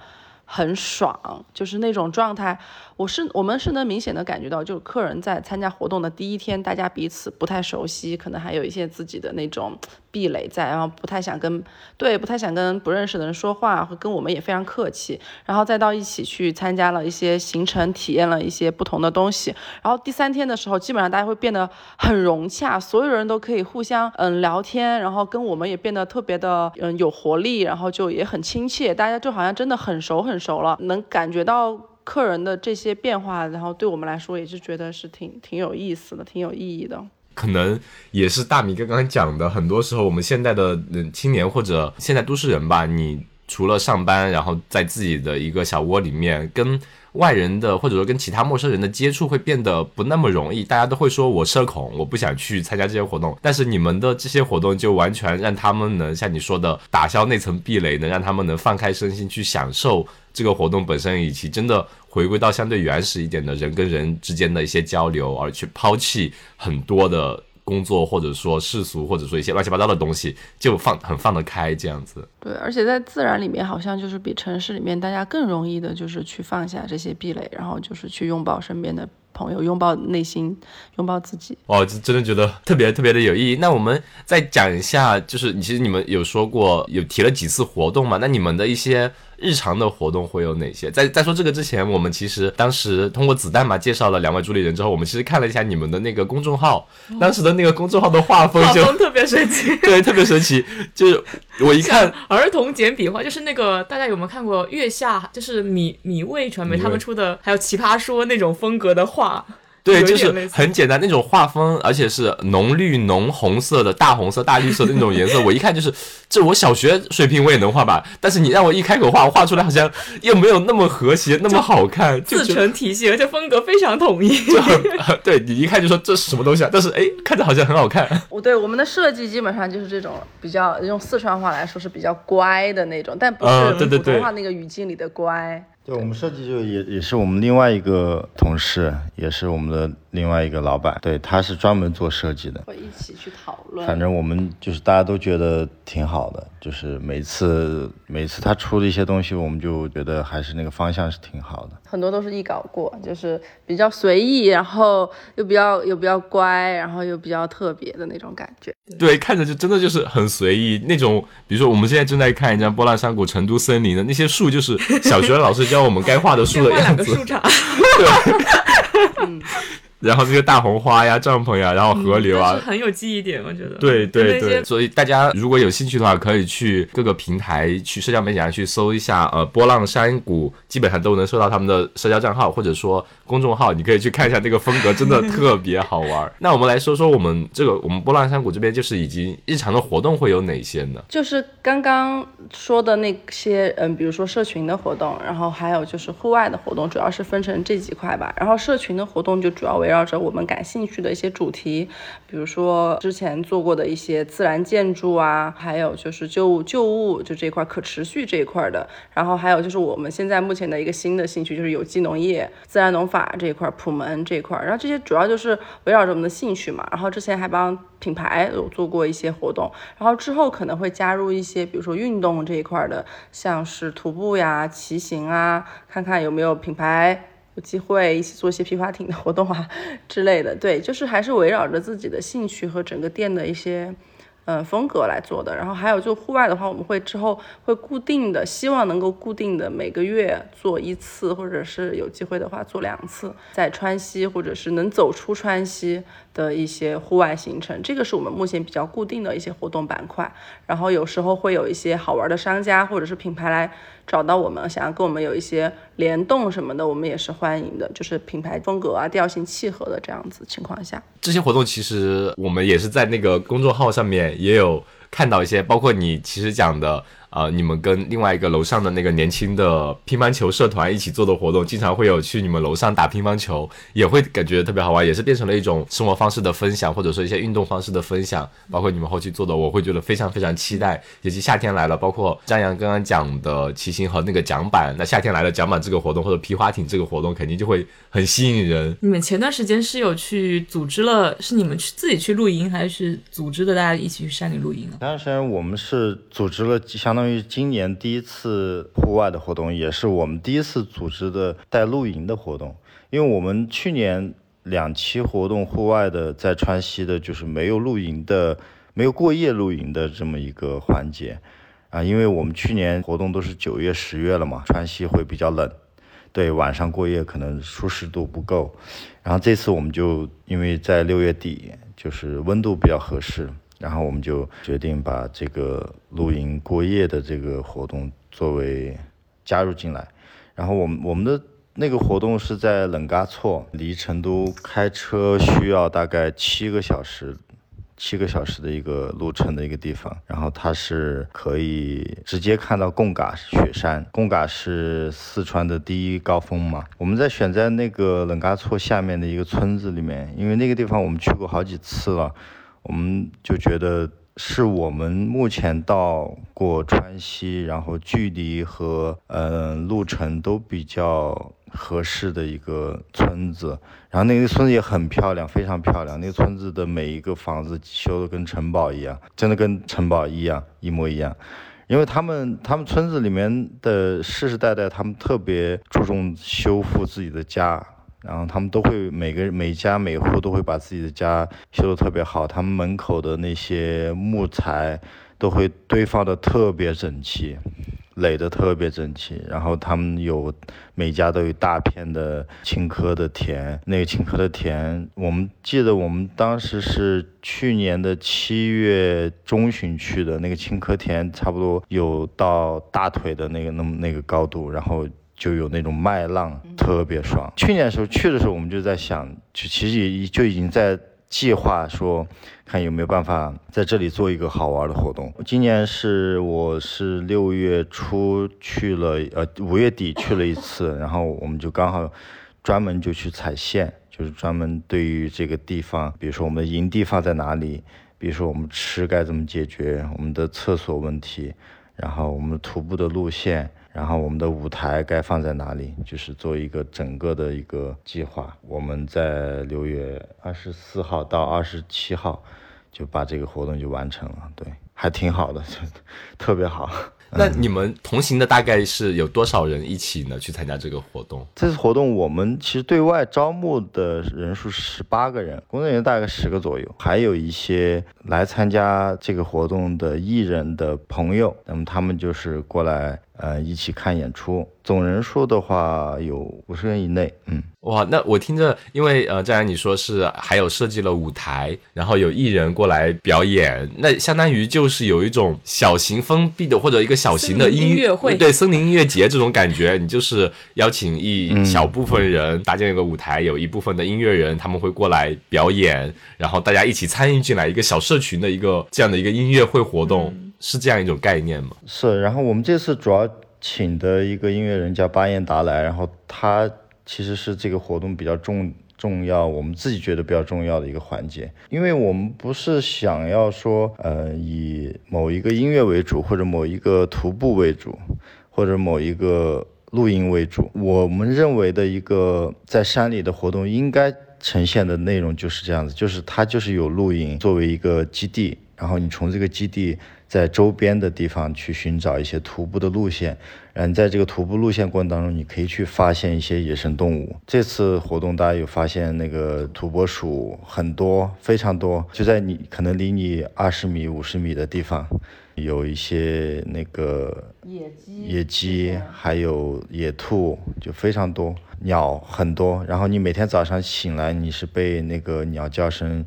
很爽，就是那种状态。我是我们是能明显的感觉到，就是客人在参加活动的第一天，大家彼此不太熟悉，可能还有一些自己的那种壁垒在，然后不太想跟对，不太想跟不认识的人说话，跟我们也非常客气。然后再到一起去参加了一些行程，体验了一些不同的东西。然后第三天的时候，基本上大家会变得很融洽，所有人都可以互相嗯聊天，然后跟我们也变得特别的嗯有活力，然后就也很亲切，大家就好像真的很熟很。熟了，能感觉到客人的这些变化，然后对我们来说也是觉得是挺挺有意思的，挺有意义的。可能也是大米刚刚讲的，很多时候我们现在的嗯青年或者现在都市人吧，你除了上班，然后在自己的一个小窝里面跟。外人的或者说跟其他陌生人的接触会变得不那么容易，大家都会说我社恐，我不想去参加这些活动。但是你们的这些活动就完全让他们能像你说的打消那层壁垒，能让他们能放开身心去享受这个活动本身，以及真的回归到相对原始一点的人跟人之间的一些交流，而去抛弃很多的。工作或者说世俗或者说一些乱七八糟的东西，就放很放得开这样子。对，而且在自然里面，好像就是比城市里面大家更容易的，就是去放下这些壁垒，然后就是去拥抱身边的朋友，拥抱内心，拥抱自己。哦，真的觉得特别特别的有意义。那我们再讲一下，就是其实你们有说过，有提了几次活动嘛？那你们的一些。日常的活动会有哪些？在在说这个之前，我们其实当时通过子弹嘛介绍了两位主理人之后，我们其实看了一下你们的那个公众号，当时的那个公众号的画风就特别神奇，对，特别神奇。就是我一看儿童简笔画，就是那个大家有没有看过月下，就是米米味传媒他们出的，还有奇葩说那种风格的画。对，就是很简单那种画风，而且是浓绿浓红色的大红色、大绿色的那种颜色。我一看就是，这我小学水平我也能画吧。但是你让我一开口画，我画出来好像又没有那么和谐，那么好看，自成体系，而且风格非常统一。就很对你一看就说这是什么东西啊？但是哎，看着好像很好看。我对我们的设计基本上就是这种比较用四川话来说是比较乖的那种，但不是普通话那个语境里的乖。对对。我们设计就也也是我们另外一个同事，也是我们的另外一个老板，对，他是专门做设计的，会一起去讨论。反正我们就是大家都觉得挺好的，就是每次每次他出的一些东西，我们就觉得还是那个方向是挺好的。很多都是一稿过，就是比较随意，然后又比较又比较乖，然后又比较特别的那种感觉。对，看着就真的就是很随意那种。比如说我们现在正在看一张波浪山谷成都森林的那些树，就是小学老师教我们该画的树的样子。树杈。对。然后这些大红花呀、帐篷呀，然后河流啊，很有记忆点，我觉得。对对对，所以大家如果有兴趣的话，可以去各个平台、去社交媒体上去搜一下，呃，波浪山谷，基本上都能搜到他们的社交账号或者说公众号，你可以去看一下那个风格，真的 特别好玩。那我们来说说我们这个我们波浪山谷这边，就是已经日常的活动会有哪些呢？就是刚刚说的那些，嗯，比如说社群的活动，然后还有就是户外的活动，主要是分成这几块吧。然后社群的活动就主要为围绕着我们感兴趣的一些主题，比如说之前做过的一些自然建筑啊，还有就是旧物旧物就这一块可持续这一块的，然后还有就是我们现在目前的一个新的兴趣就是有机农业、自然农法这一块、普门这一块，然后这些主要就是围绕着我们的兴趣嘛。然后之前还帮品牌有做过一些活动，然后之后可能会加入一些，比如说运动这一块的，像是徒步呀、骑行啊，看看有没有品牌。有机会一起做一些皮划艇的活动啊 之类的，对，就是还是围绕着自己的兴趣和整个店的一些嗯风格来做的。然后还有就户外的话，我们会之后会固定的，希望能够固定的每个月做一次，或者是有机会的话做两次，在川西或者是能走出川西的一些户外行程，这个是我们目前比较固定的一些活动板块。然后有时候会有一些好玩的商家或者是品牌来找到我们，想要跟我们有一些联动什么的，我们也是欢迎的，就是品牌风格啊、调性契合的这样子情况下。这些活动其实我们也是在那个公众号上面也有看到一些，包括你其实讲的。呃，你们跟另外一个楼上的那个年轻的乒乓球社团一起做的活动，经常会有去你们楼上打乒乓球，也会感觉特别好玩，也是变成了一种生活方式的分享，或者说一些运动方式的分享。包括你们后期做的，我会觉得非常非常期待。尤其夏天来了，包括张扬刚刚讲的骑行和那个桨板，那夏天来了桨板这个活动或者皮划艇这个活动，肯定就会很吸引人。你们前段时间是有去组织了，是你们去自己去露营，还是组织的大家一起去山里露营呢？前段时间我们是组织了相。相当于今年第一次户外的活动，也是我们第一次组织的带露营的活动。因为我们去年两期活动户外的在川西的，就是没有露营的，没有过夜露营的这么一个环节啊。因为我们去年活动都是九月、十月了嘛，川西会比较冷，对，晚上过夜可能舒适度不够。然后这次我们就因为在六月底，就是温度比较合适。然后我们就决定把这个露营过夜的这个活动作为加入进来。然后我们我们的那个活动是在冷嘎措，离成都开车需要大概七个小时，七个小时的一个路程的一个地方。然后它是可以直接看到贡嘎雪山，贡嘎是四川的第一高峰嘛。我们在选在那个冷嘎措下面的一个村子里面，因为那个地方我们去过好几次了。我们就觉得是我们目前到过川西，然后距离和嗯路程都比较合适的一个村子。然后那个村子也很漂亮，非常漂亮。那个村子的每一个房子修的跟城堡一样，真的跟城堡一样，一模一样。因为他们他们村子里面的世世代代，他们特别注重修复自己的家。然后他们都会每个每家每户都会把自己的家修得特别好，他们门口的那些木材都会堆放的特别整齐，垒得特别整齐。然后他们有每家都有大片的青稞的田，那个青稞的田，我们记得我们当时是去年的七月中旬去的，那个青稞田差不多有到大腿的那个那么那个高度，然后。就有那种麦浪，特别爽。去年的时候去的时候，我们就在想，就其实也就已经在计划说，看有没有办法在这里做一个好玩的活动。今年是我是六月初去了，呃五月底去了一次，然后我们就刚好专门就去踩线，就是专门对于这个地方，比如说我们的营地放在哪里，比如说我们吃该怎么解决，我们的厕所问题，然后我们徒步的路线。然后我们的舞台该放在哪里？就是做一个整个的一个计划。我们在六月二十四号到二十七号就把这个活动就完成了，对，还挺好的，特别好。那你们同行的大概是有多少人一起呢？去参加这个活动？这次活动我们其实对外招募的人数十八个人，工作人员大概十个左右，还有一些来参加这个活动的艺人的朋友，那么他们就是过来。呃，一起看演出，总人数的话有五十人以内。嗯，哇，那我听着，因为呃，既然你说是还有设计了舞台，然后有艺人过来表演，那相当于就是有一种小型封闭的或者一个小型的音乐会，对，森林音乐节这种感觉，你就是邀请一小部分人搭建一个舞台，有一部分的音乐人他们会过来表演，然后大家一起参与进来，一个小社群的一个这样的一个音乐会活动。是这样一种概念吗？是，然后我们这次主要请的一个音乐人叫巴彦达来，然后他其实是这个活动比较重重要，我们自己觉得比较重要的一个环节，因为我们不是想要说，呃，以某一个音乐为主，或者某一个徒步为主，或者某一个露营为主，我们认为的一个在山里的活动应该呈现的内容就是这样子，就是它就是有露营作为一个基地。然后你从这个基地在周边的地方去寻找一些徒步的路线，然后在这个徒步路线过程当中，你可以去发现一些野生动物。这次活动大家有发现那个土拨鼠很多，非常多，就在你可能离你二十米、五十米的地方，有一些那个野鸡野鸡，还有野兔，就非常多，鸟很多。然后你每天早上醒来，你是被那个鸟叫声，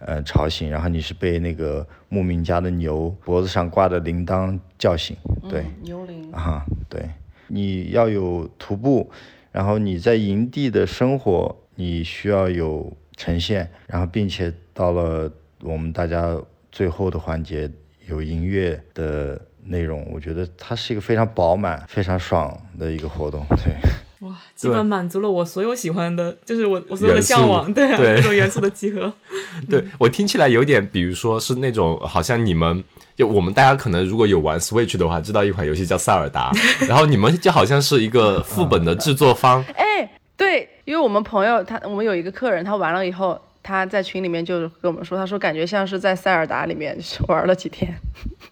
呃吵醒，然后你是被那个牧民家的牛脖子上挂的铃铛叫醒，对。牛铃啊，对，你要有徒步，然后你在营地的生活，你需要有呈现，然后并且到了我们大家最后的环节有音乐的内容，我觉得它是一个非常饱满、非常爽的一个活动，对。哇，基本满足了我所有喜欢的，就是我我所有的向往，对啊，对。各种元素的集合。对我听起来有点，比如说是那种好像你们就我们大家可能如果有玩 Switch 的话，知道一款游戏叫塞尔达，然后你们就好像是一个副本的制作方，哎，对，因为我们朋友他，我们有一个客人，他玩了以后，他在群里面就跟我们说，他说感觉像是在塞尔达里面玩了几天。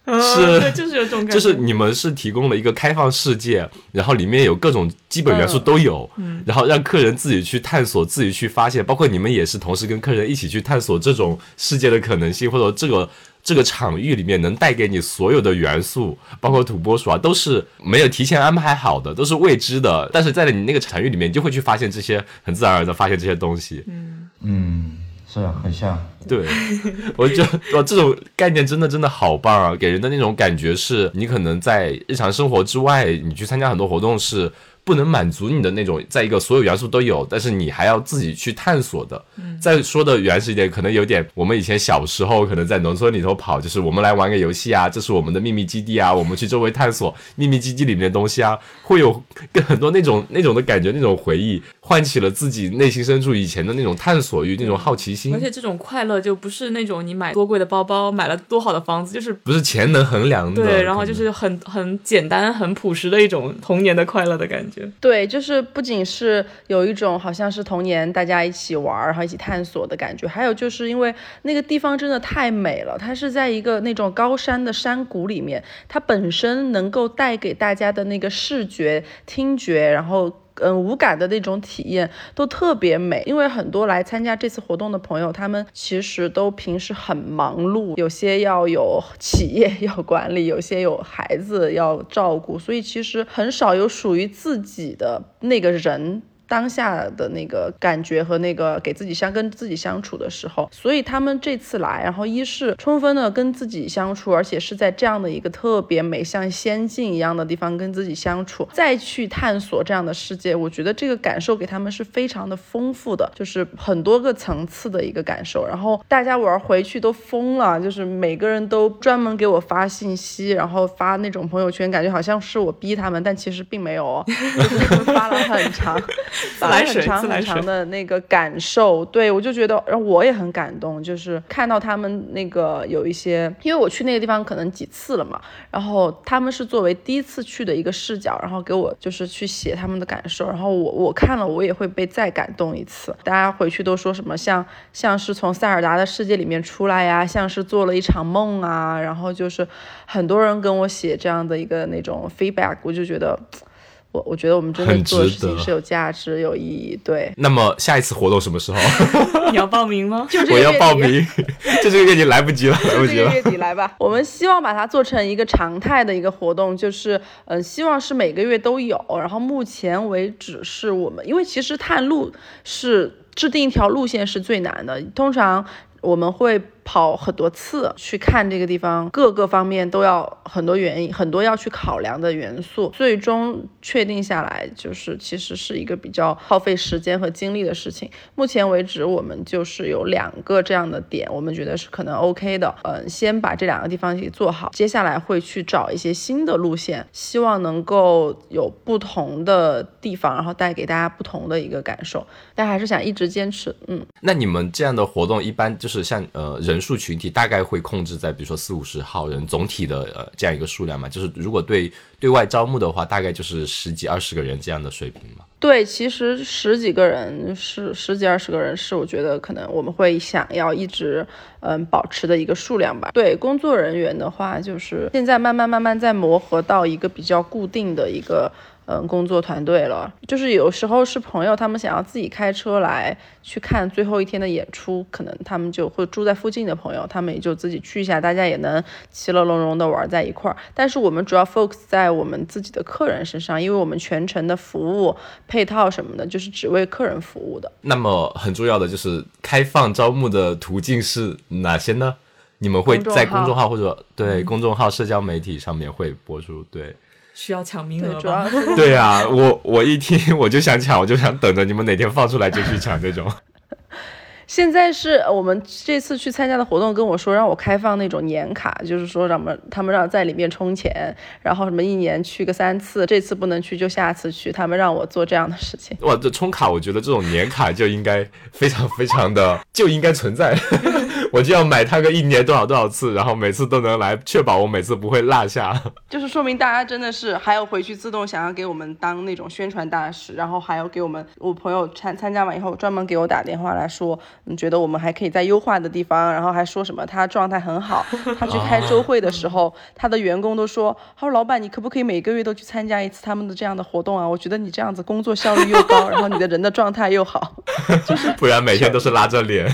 啊 是对，就是有这种感觉，就是你们是提供了一个开放世界，然后里面有各种基本元素都有，然后让客人自己去探索，自己去发现，包括你们也是同时跟客人一起去探索这种世界的可能性，或者这个这个场域里面能带给你所有的元素，包括土拨鼠啊，都是没有提前安排好的，都是未知的，但是在你那个场域里面，你就会去发现这些，很自然而然的发现这些东西。嗯，是啊，很像。对，我觉得哇，这种概念真的真的好棒啊！给人的那种感觉是，你可能在日常生活之外，你去参加很多活动是不能满足你的那种，在一个所有元素都有，但是你还要自己去探索的。再说的原始一点，可能有点我们以前小时候可能在农村里头跑，就是我们来玩个游戏啊，这是我们的秘密基地啊，我们去周围探索秘密基地里面的东西啊，会有跟很多那种那种的感觉，那种回忆，唤起了自己内心深处以前的那种探索欲，那种好奇心而。且这种快乐就不是那种你买多贵的包包，买了多好的房子，就是不是钱能衡量的。对，然后就是很很简单、很朴实的一种童年的快乐的感觉。对，就是不仅是有一种好像是童年大家一起玩儿，然后一起探索的感觉，还有就是因为那个地方真的太美了，它是在一个那种高山的山谷里面，它本身能够带给大家的那个视觉、听觉，然后。嗯，无感的那种体验都特别美，因为很多来参加这次活动的朋友，他们其实都平时很忙碌，有些要有企业 要管理，有些有孩子要照顾，所以其实很少有属于自己的那个人。当下的那个感觉和那个给自己相跟自己相处的时候，所以他们这次来，然后一是充分的跟自己相处，而且是在这样的一个特别美像仙境一样的地方跟自己相处，再去探索这样的世界，我觉得这个感受给他们是非常的丰富的，就是很多个层次的一个感受。然后大家玩回去都疯了，就是每个人都专门给我发信息，然后发那种朋友圈，感觉好像是我逼他们，但其实并没有哦，就是发了很长。自来水很长很长的那个感受，对我就觉得，然后我也很感动，就是看到他们那个有一些，因为我去那个地方可能几次了嘛，然后他们是作为第一次去的一个视角，然后给我就是去写他们的感受，然后我我看了我也会被再感动一次。大家回去都说什么像像是从塞尔达的世界里面出来呀，像是做了一场梦啊，然后就是很多人跟我写这样的一个那种 feedback，我就觉得。我我觉得我们真的做的事情是有价值、有意义，对。那么下一次活动什么时候？你要报名吗？就这个我要月底报名，就这个月底来不及了，来不及了。这个月底来吧。我们希望把它做成一个常态的一个活动，就是嗯、呃希望是每个月都有。然后目前为止是我们，因为其实探路是制定一条路线是最难的，通常。我们会跑很多次去看这个地方，各个方面都要很多原因，很多要去考量的元素，最终确定下来，就是其实是一个比较耗费时间和精力的事情。目前为止，我们就是有两个这样的点，我们觉得是可能 OK 的。嗯，先把这两个地方给做好，接下来会去找一些新的路线，希望能够有不同的地方，然后带给大家不同的一个感受。但还是想一直坚持，嗯。那你们这样的活动一般就是像呃人人数群体大概会控制在比如说四五十号人总体的呃这样一个数量嘛？就是如果对对外招募的话，大概就是十几二十个人这样的水平嘛？对，其实十几个人是十几二十个人是我觉得可能我们会想要一直嗯保持的一个数量吧。对，工作人员的话，就是现在慢慢慢慢在磨合到一个比较固定的一个。嗯，工作团队了，就是有时候是朋友，他们想要自己开车来去看最后一天的演出，可能他们就会住在附近的朋友，他们也就自己去一下，大家也能其乐融融的玩在一块儿。但是我们主要 focus 在我们自己的客人身上，因为我们全程的服务配套什么的，就是只为客人服务的。那么很重要的就是开放招募的途径是哪些呢？你们会在公众号或者对公众号、社交媒体上面会播出？对。需要抢名额吗？对呀，我我一听我就想抢，我就想等着你们哪天放出来就去抢这种。现在是我们这次去参加的活动，跟我说让我开放那种年卡，就是说让们他们让在里面充钱，然后什么一年去个三次，这次不能去就下次去，他们让我做这样的事情。哇，这充卡，我觉得这种年卡就应该非常非常的就应该存在。我就要买它个一年多少多少次，然后每次都能来，确保我每次不会落下。就是说明大家真的是还有回去自动想要给我们当那种宣传大使，然后还要给我们，我朋友参参加完以后专门给我打电话来说，你觉得我们还可以在优化的地方，然后还说什么他状态很好，他去开周会的时候，他的员工都说，他说老板你可不可以每个月都去参加一次他们的这样的活动啊？我觉得你这样子工作效率又高，然后你的人的状态又好，就是不然每天都是拉着脸。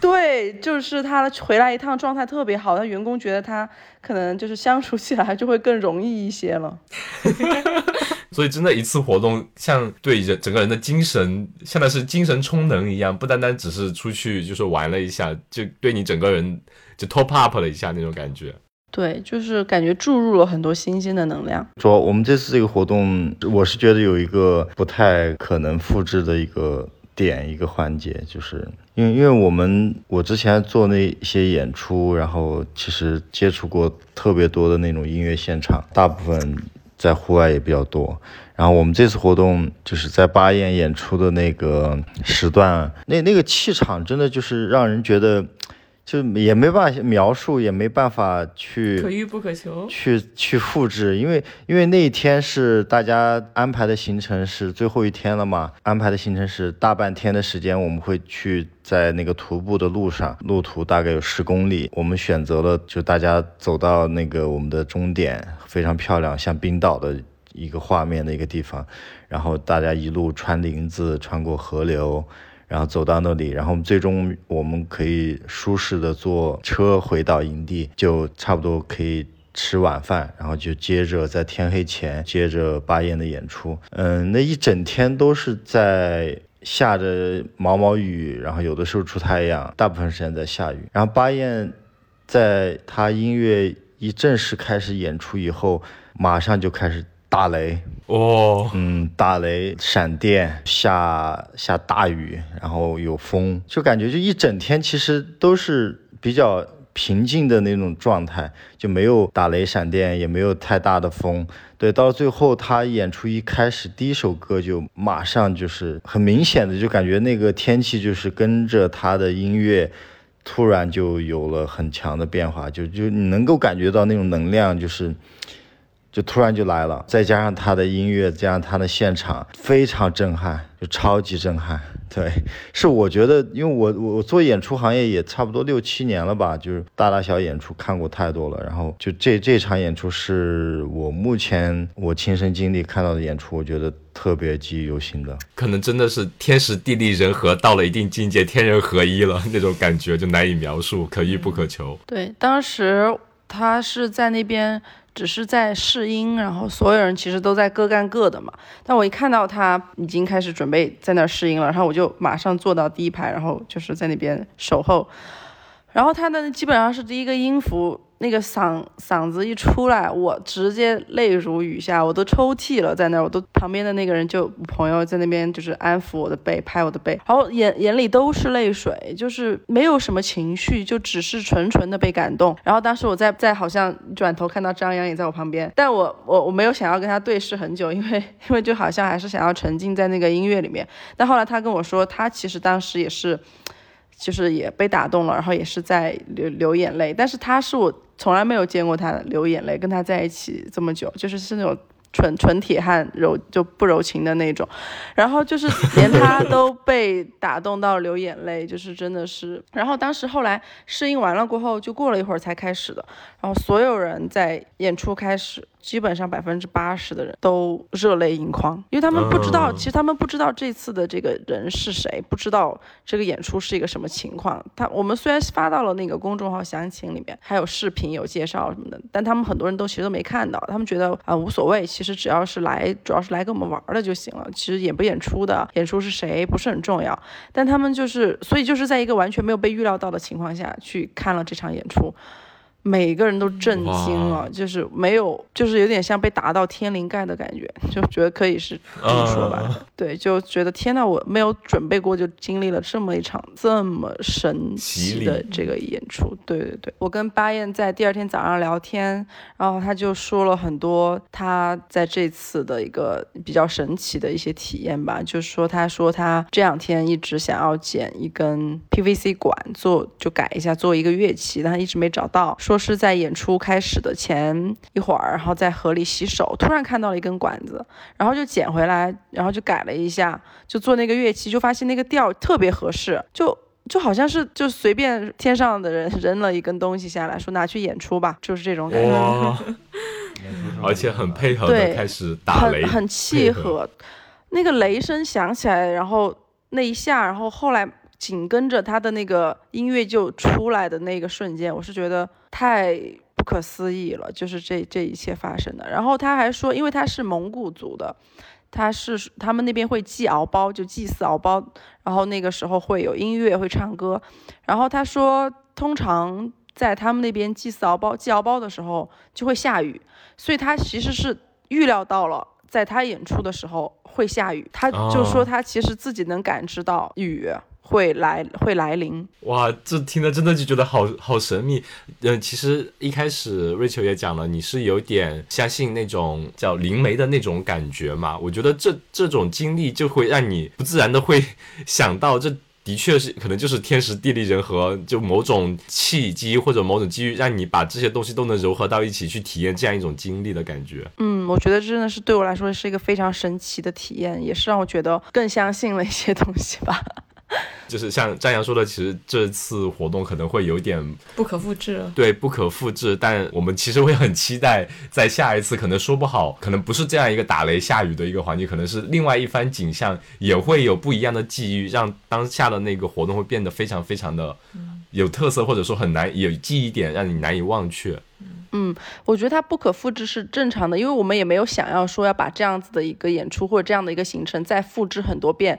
对，就是他回来一趟状态特别好，那员工觉得他可能就是相处起来就会更容易一些了。所以真的，一次活动像对人整个人的精神，像的是精神充能一样，不单单只是出去就是玩了一下，就对你整个人就 top up 了一下那种感觉。对，就是感觉注入了很多新鲜的能量。说我们这次这个活动，我是觉得有一个不太可能复制的一个。点一个环节，就是因为因为我们我之前做那些演出，然后其实接触过特别多的那种音乐现场，大部分在户外也比较多。然后我们这次活动就是在巴彦演出的那个时段，那那个气场真的就是让人觉得。就也没办法描述，也没办法去可遇不可求，去去复制，因为因为那一天是大家安排的行程是最后一天了嘛，安排的行程是大半天的时间，我们会去在那个徒步的路上，路途大概有十公里，我们选择了就大家走到那个我们的终点，非常漂亮，像冰岛的一个画面的一个地方，然后大家一路穿林子，穿过河流。然后走到那里，然后最终我们可以舒适的坐车回到营地，就差不多可以吃晚饭，然后就接着在天黑前接着巴彦的演出。嗯，那一整天都是在下着毛毛雨，然后有的时候出太阳，大部分时间在下雨。然后巴彦在他音乐一正式开始演出以后，马上就开始。打雷哦，嗯，打雷、闪电、下下大雨，然后有风，就感觉就一整天其实都是比较平静的那种状态，就没有打雷闪电，也没有太大的风。对，到了最后他演出一开始，第一首歌就马上就是很明显的就感觉那个天气就是跟着他的音乐，突然就有了很强的变化，就就你能够感觉到那种能量就是。就突然就来了，再加上他的音乐，加上他的现场，非常震撼，就超级震撼。对，是我觉得，因为我我做演出行业也差不多六七年了吧，就是大大小演出看过太多了。然后就这这场演出是我目前我亲身经历看到的演出，我觉得特别记忆犹新的。可能真的是天时地利人和到了一定境界，天人合一了那种感觉，就难以描述，可遇不可求。对，当时他是在那边。只是在试音，然后所有人其实都在各干各的嘛。但我一看到他已经开始准备在那试音了，然后我就马上坐到第一排，然后就是在那边守候。然后他的基本上是第一个音符。那个嗓嗓子一出来，我直接泪如雨下，我都抽泣了，在那儿，我都旁边的那个人就朋友在那边就是安抚我的背，拍我的背，然后眼眼里都是泪水，就是没有什么情绪，就只是纯纯的被感动。然后当时我在在好像转头看到张扬也在我旁边，但我我我没有想要跟他对视很久，因为因为就好像还是想要沉浸在那个音乐里面。但后来他跟我说，他其实当时也是。就是也被打动了，然后也是在流流眼泪，但是他是我从来没有见过他流眼泪，跟他在一起这么久，就是是那种纯纯铁汉柔就不柔情的那种，然后就是连他 都被打动到流眼泪，就是真的是。然后当时后来试映完了过后，就过了一会儿才开始的，然后所有人在演出开始。基本上百分之八十的人都热泪盈眶，因为他们不知道，其实他们不知道这次的这个人是谁，不知道这个演出是一个什么情况。他我们虽然发到了那个公众号详情里面，还有视频有介绍什么的，但他们很多人都其实都没看到，他们觉得啊无所谓，其其实只要是来，主要是来跟我们玩的就行了。其实演不演出的，演出是谁不是很重要，但他们就是，所以就是在一个完全没有被预料到的情况下去看了这场演出。每个人都震惊了，就是没有，就是有点像被打到天灵盖的感觉，就觉得可以是这么说吧。对，就觉得天呐，我没有准备过，就经历了这么一场这么神奇的这个演出。对对对，我跟巴彦在第二天早上聊天，然后他就说了很多他在这次的一个比较神奇的一些体验吧，就是说他说他这两天一直想要剪一根 PVC 管做，就改一下做一个乐器，但他一直没找到。说是在演出开始的前一会儿，然后在河里洗手，突然看到了一根管子，然后就捡回来，然后就改了一下，就做那个乐器，就发现那个调特别合适，就就好像是就随便天上的人扔了一根东西下来，说拿去演出吧，就是这种感觉。而且很配合的开始打雷，很很契合。那个雷声响起来，然后那一下，然后后来。紧跟着他的那个音乐就出来的那个瞬间，我是觉得太不可思议了，就是这这一切发生的。然后他还说，因为他是蒙古族的，他是他们那边会祭敖包，就祭祀敖包，然后那个时候会有音乐，会唱歌。然后他说，通常在他们那边祭祀敖包、祭敖包的时候就会下雨，所以他其实是预料到了，在他演出的时候会下雨。他就说他其实自己能感知到雨。会来会来临哇！这听的真的就觉得好好神秘。嗯，其实一开始瑞秋也讲了，你是有点相信那种叫灵媒的那种感觉嘛？我觉得这这种经历就会让你不自然的会 想到，这的确是可能就是天时地利人和，就某种契机或者某种机遇，让你把这些东西都能糅合到一起去体验这样一种经历的感觉。嗯，我觉得真的是对我来说是一个非常神奇的体验，也是让我觉得更相信了一些东西吧。就是像张扬说的，其实这次活动可能会有点不可复制，对，不可复制。但我们其实会很期待，在下一次可能说不好，可能不是这样一个打雷下雨的一个环境，可能是另外一番景象，也会有不一样的际遇，让当下的那个活动会变得非常非常的有特色，或者说很难有记忆点，让你难以忘却。嗯，我觉得它不可复制是正常的，因为我们也没有想要说要把这样子的一个演出或者这样的一个行程再复制很多遍。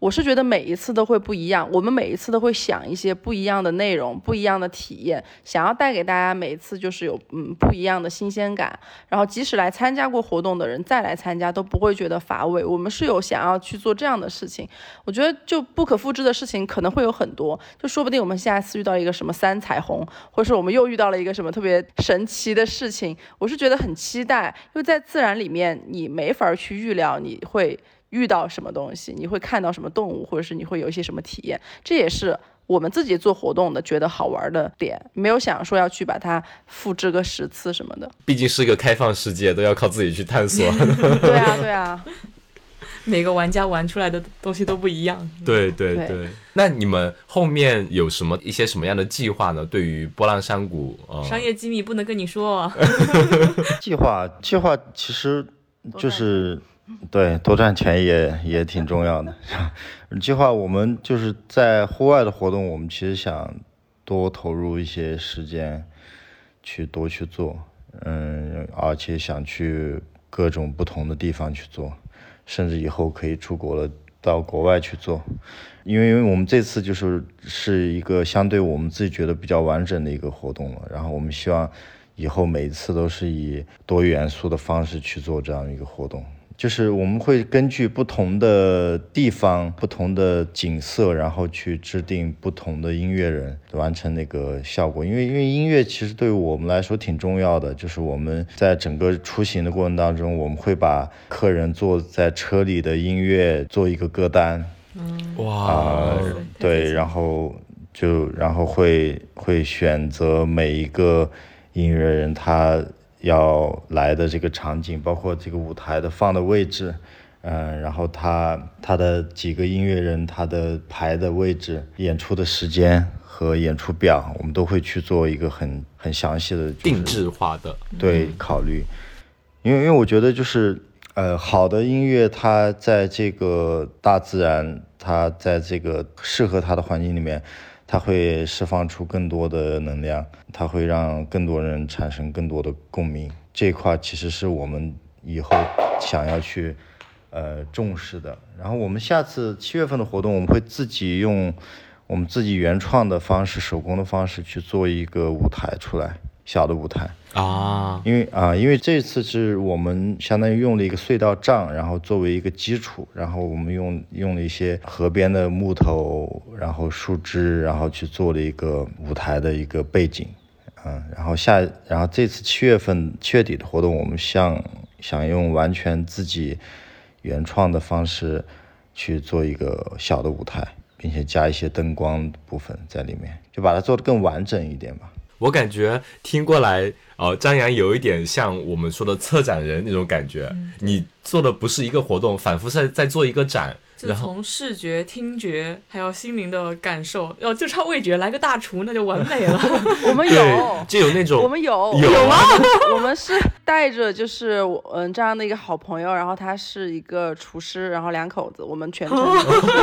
我是觉得每一次都会不一样，我们每一次都会想一些不一样的内容、不一样的体验，想要带给大家每一次就是有嗯不一样的新鲜感。然后即使来参加过活动的人再来参加都不会觉得乏味。我们是有想要去做这样的事情。我觉得就不可复制的事情可能会有很多，就说不定我们下一次遇到一个什么三彩虹，或者是我们又遇到了一个什么特别神奇的事情，我是觉得很期待，因为在自然里面你没法去预料你会。遇到什么东西，你会看到什么动物，或者是你会有一些什么体验，这也是我们自己做活动的觉得好玩的点，没有想说要去把它复制个十次什么的。毕竟是一个开放世界，都要靠自己去探索。对啊，对啊，每个玩家玩出来的东西都不一样。对对对。那你们后面有什么一些什么样的计划呢？对于波浪山谷，商业机密不能跟你说。哦 计划计划其实就是。对，多赚钱也也挺重要的。计划我们就是在户外的活动，我们其实想多投入一些时间，去多去做，嗯，而且想去各种不同的地方去做，甚至以后可以出国了，到国外去做。因为因为我们这次就是是一个相对我们自己觉得比较完整的一个活动了，然后我们希望以后每一次都是以多元素的方式去做这样一个活动。就是我们会根据不同的地方、不同的景色，然后去制定不同的音乐人完成那个效果。因为因为音乐其实对于我们来说挺重要的。就是我们在整个出行的过程当中，我们会把客人坐在车里的音乐做一个歌单。嗯，哇，对，然后就然后会会选择每一个音乐人他。要来的这个场景，包括这个舞台的放的位置，嗯，然后他他的几个音乐人他的排的位置、演出的时间和演出表，我们都会去做一个很很详细的、就是、定制化的，对考虑，因为因为我觉得就是呃好的音乐，它在这个大自然，它在这个适合它的环境里面，它会释放出更多的能量，它会让更多人产生更多的共鸣。这一块其实是我们以后想要去呃重视的。然后我们下次七月份的活动，我们会自己用我们自己原创的方式、手工的方式去做一个舞台出来，小的舞台。啊，因为啊，因为这次是我们相当于用了一个隧道杖，然后作为一个基础，然后我们用用了一些河边的木头，然后树枝，然后去做了一个舞台的一个背景，嗯，然后下，然后这次七月份七月底的活动，我们想想用完全自己原创的方式去做一个小的舞台，并且加一些灯光部分在里面，就把它做得更完整一点吧。我感觉听过来，呃，张扬有一点像我们说的策展人那种感觉。你做的不是一个活动，反复在在做一个展，就然后从视觉、听觉还有心灵的感受，要就差味觉，来个大厨那就完美了。我们有，，就有那种我们有，有吗？我们是 带着就是我嗯这样的一个好朋友，然后他是一个厨师，然后两口子，我们全程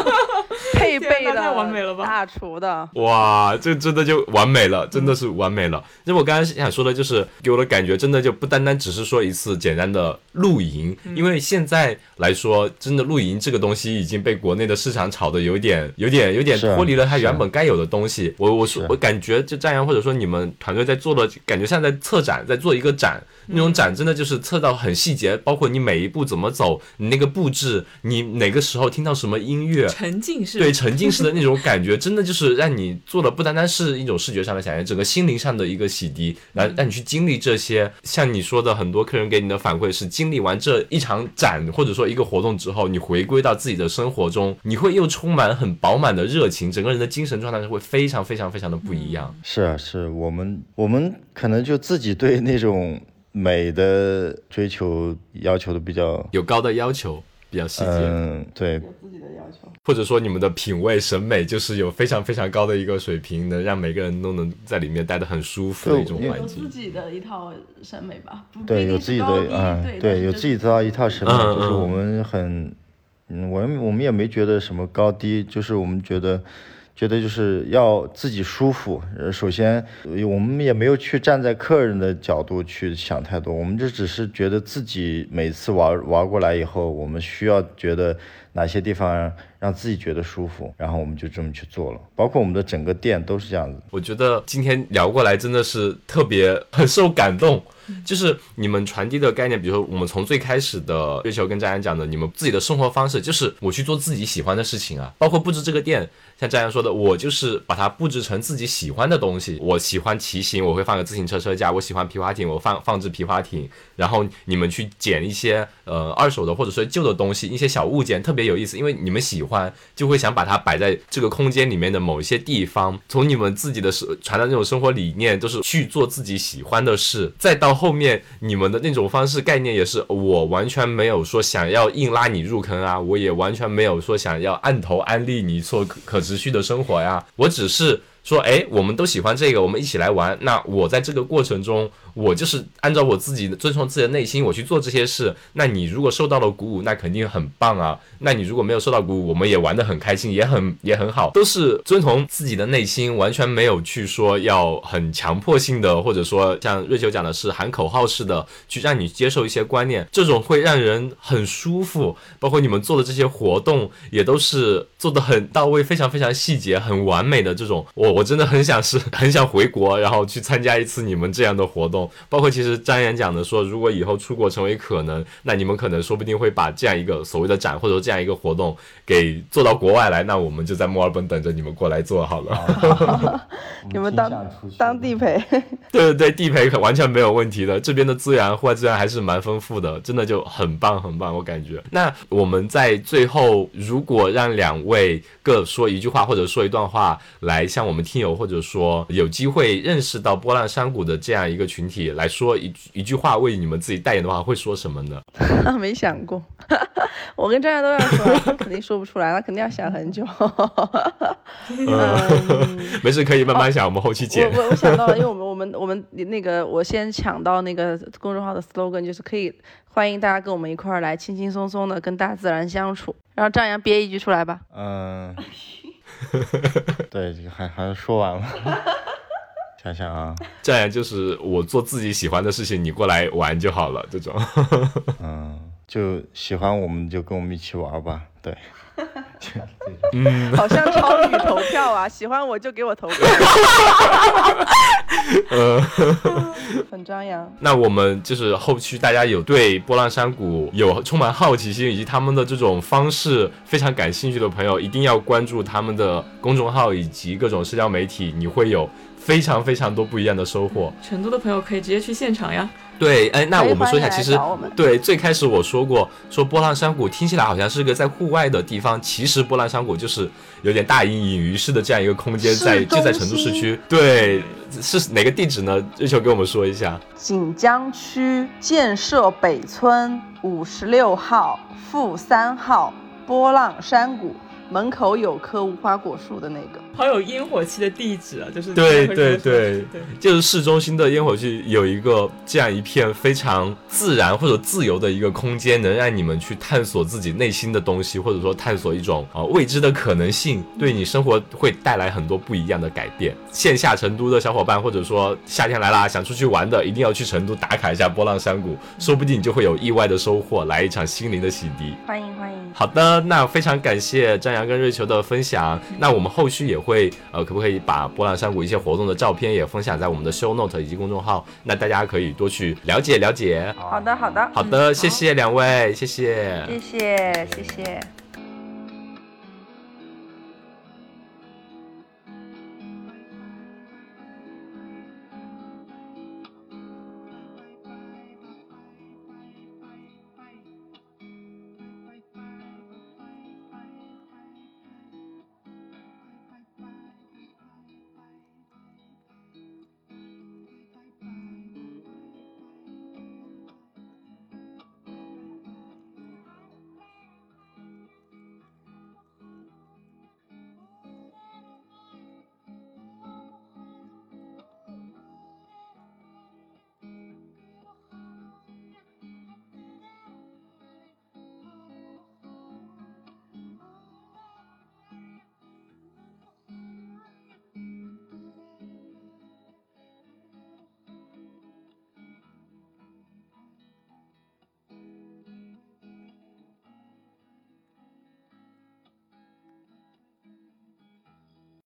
配备的太完美了大厨的。哇，这真的就完美了，真的是完美了。那我刚刚想说的就是，给我的感觉真的就不单单只是说一次简单的露营，因为现在来说，真的露营这个东西已经被国内的市场炒的有点、有点、有点脱离了它原本该有的东西。我我说我感觉就张扬或者说你们团队在做的，感觉像在策展，在做一个展，那种展真的就是测到很细节，包括你每一步怎么走，你那个布置，你哪个时候听到什么音乐，沉浸式，对沉浸式的那种感觉，真的就是让你做的不单单是一种视觉上的享受，整个心灵上的一个洗涤，来让你去经历这些。像你说的，很多客人给你的反馈是，经历完这一场展或者说一个活动之后，你回归到自己的生活中，你会又充满很饱满的热情，整个人的精神状态是会非常非常非常的不一样。是啊，是我们我们可能就自己对那种美的追求要求的比较，有高的要求，比较细节，嗯，对，有自己的要求。或者说你们的品味审美就是有非常非常高的一个水平，能让每个人都能在里面待得很舒服的一种环境。有自己的一套审美吧，不对，有自己的，嗯，对，有自己这套一套审美，就是我们很，嗯，我们我们也没觉得什么高低，就是我们觉得。觉得就是要自己舒服。首先我们也没有去站在客人的角度去想太多，我们就只是觉得自己每次玩玩过来以后，我们需要觉得哪些地方让自己觉得舒服，然后我们就这么去做了。包括我们的整个店都是这样子。我觉得今天聊过来真的是特别很受感动，就是你们传递的概念，比如说我们从最开始的月球跟张扬讲的，你们自己的生活方式，就是我去做自己喜欢的事情啊，包括布置这个店，像张扬说的，我就是把它布置成自己喜欢的东西。我喜欢骑行，我会放个自行车车架；我喜欢皮划艇，我放放置皮划艇。然后你们去捡一些呃二手的或者说旧的东西，一些小物件，特别有意思，因为你们喜欢，就会想把它摆在这个空间里面的某一些地方。从你们自己的生传的那种生活理念，都是去做自己喜欢的事，再到后面你们的那种方式概念，也是我完全没有说想要硬拉你入坑啊，我也完全没有说想要按头安利你做可可持续的生活呀，我只是。说，哎，我们都喜欢这个，我们一起来玩。那我在这个过程中，我就是按照我自己的遵从自己的内心，我去做这些事。那你如果受到了鼓舞，那肯定很棒啊。那你如果没有受到鼓舞，我们也玩得很开心，也很也很好，都是遵从自己的内心，完全没有去说要很强迫性的，或者说像瑞秋讲的是喊口号式的去让你接受一些观念，这种会让人很舒服。包括你们做的这些活动，也都是做的很到位，非常非常细节，很完美的这种。我我真的很想是很想回国，然后去参加一次你们这样的活动。包括其实张岩讲的说，如果以后出国成为可能，那你们可能说不定会把这样一个所谓的展或者说这样一个活动给做到国外来，那我们就在墨尔本等着你们过来做好了。你们当当地陪，对对对，地陪可完全没有问题的，这边的资源户外资源还是蛮丰富的，真的就很棒很棒，我感觉。那我们在最后，如果让两位各说一句话或者说一段话，来向我们听友或者说有机会认识到波浪山谷的这样一个群体。体来说一一句话为你们自己代言的话，会说什么呢？没想过，我跟张亚都要说，肯定说不出来，那肯定要想很久。嗯，没事，可以慢慢想，我们后期剪。我我我想到了，因为我们我们我们那个我先抢到那个公众号的 slogan，就是可以欢迎大家跟我们一块儿来轻轻松松的跟大自然相处。然后张扬憋一句出来吧。嗯，对，还还是说完了。想想啊，这样就是我做自己喜欢的事情，你过来玩就好了。这种，嗯，就喜欢我们就跟我们一起玩吧。对 嗯，好像超女投票啊，喜欢我就给我投票。呃，很张扬。那我们就是后续大家有对波浪山谷有充满好奇心以及他们的这种方式非常感兴趣的朋友，一定要关注他们的公众号以及各种社交媒体，你会有非常非常多不一样的收获。成都的朋友可以直接去现场呀。对，哎，那我们说一下，其实对最开始我说过，说波浪山谷听起来好像是个在户外的地方，其实波浪山谷就是有点大隐隐于市的这样一个空间，市在就在成都市区。对，是哪个地址呢？瑞秋给我们说一下。锦江区建设北村五十六号负三号波浪山谷门口有棵无花果树的那个。好有烟火气的地址啊，就是对对对对，就是市中心的烟火气有一个这样一片非常自然或者自由的一个空间，能让你们去探索自己内心的东西，或者说探索一种啊、呃未知的可能性，对你生活会带来很多不一样的改变。线下成都的小伙伴，或者说夏天来啦想出去玩的，一定要去成都打卡一下波浪山谷，说不定你就会有意外的收获，来一场心灵的洗涤。欢迎欢迎。好的，那非常感谢张扬跟瑞秋的分享。那我们后续也会呃，可不可以把波浪山谷一些活动的照片也分享在我们的 show note 以及公众号？那大家可以多去了解了解。好的好的，好的，谢谢两位，谢谢。谢谢谢谢。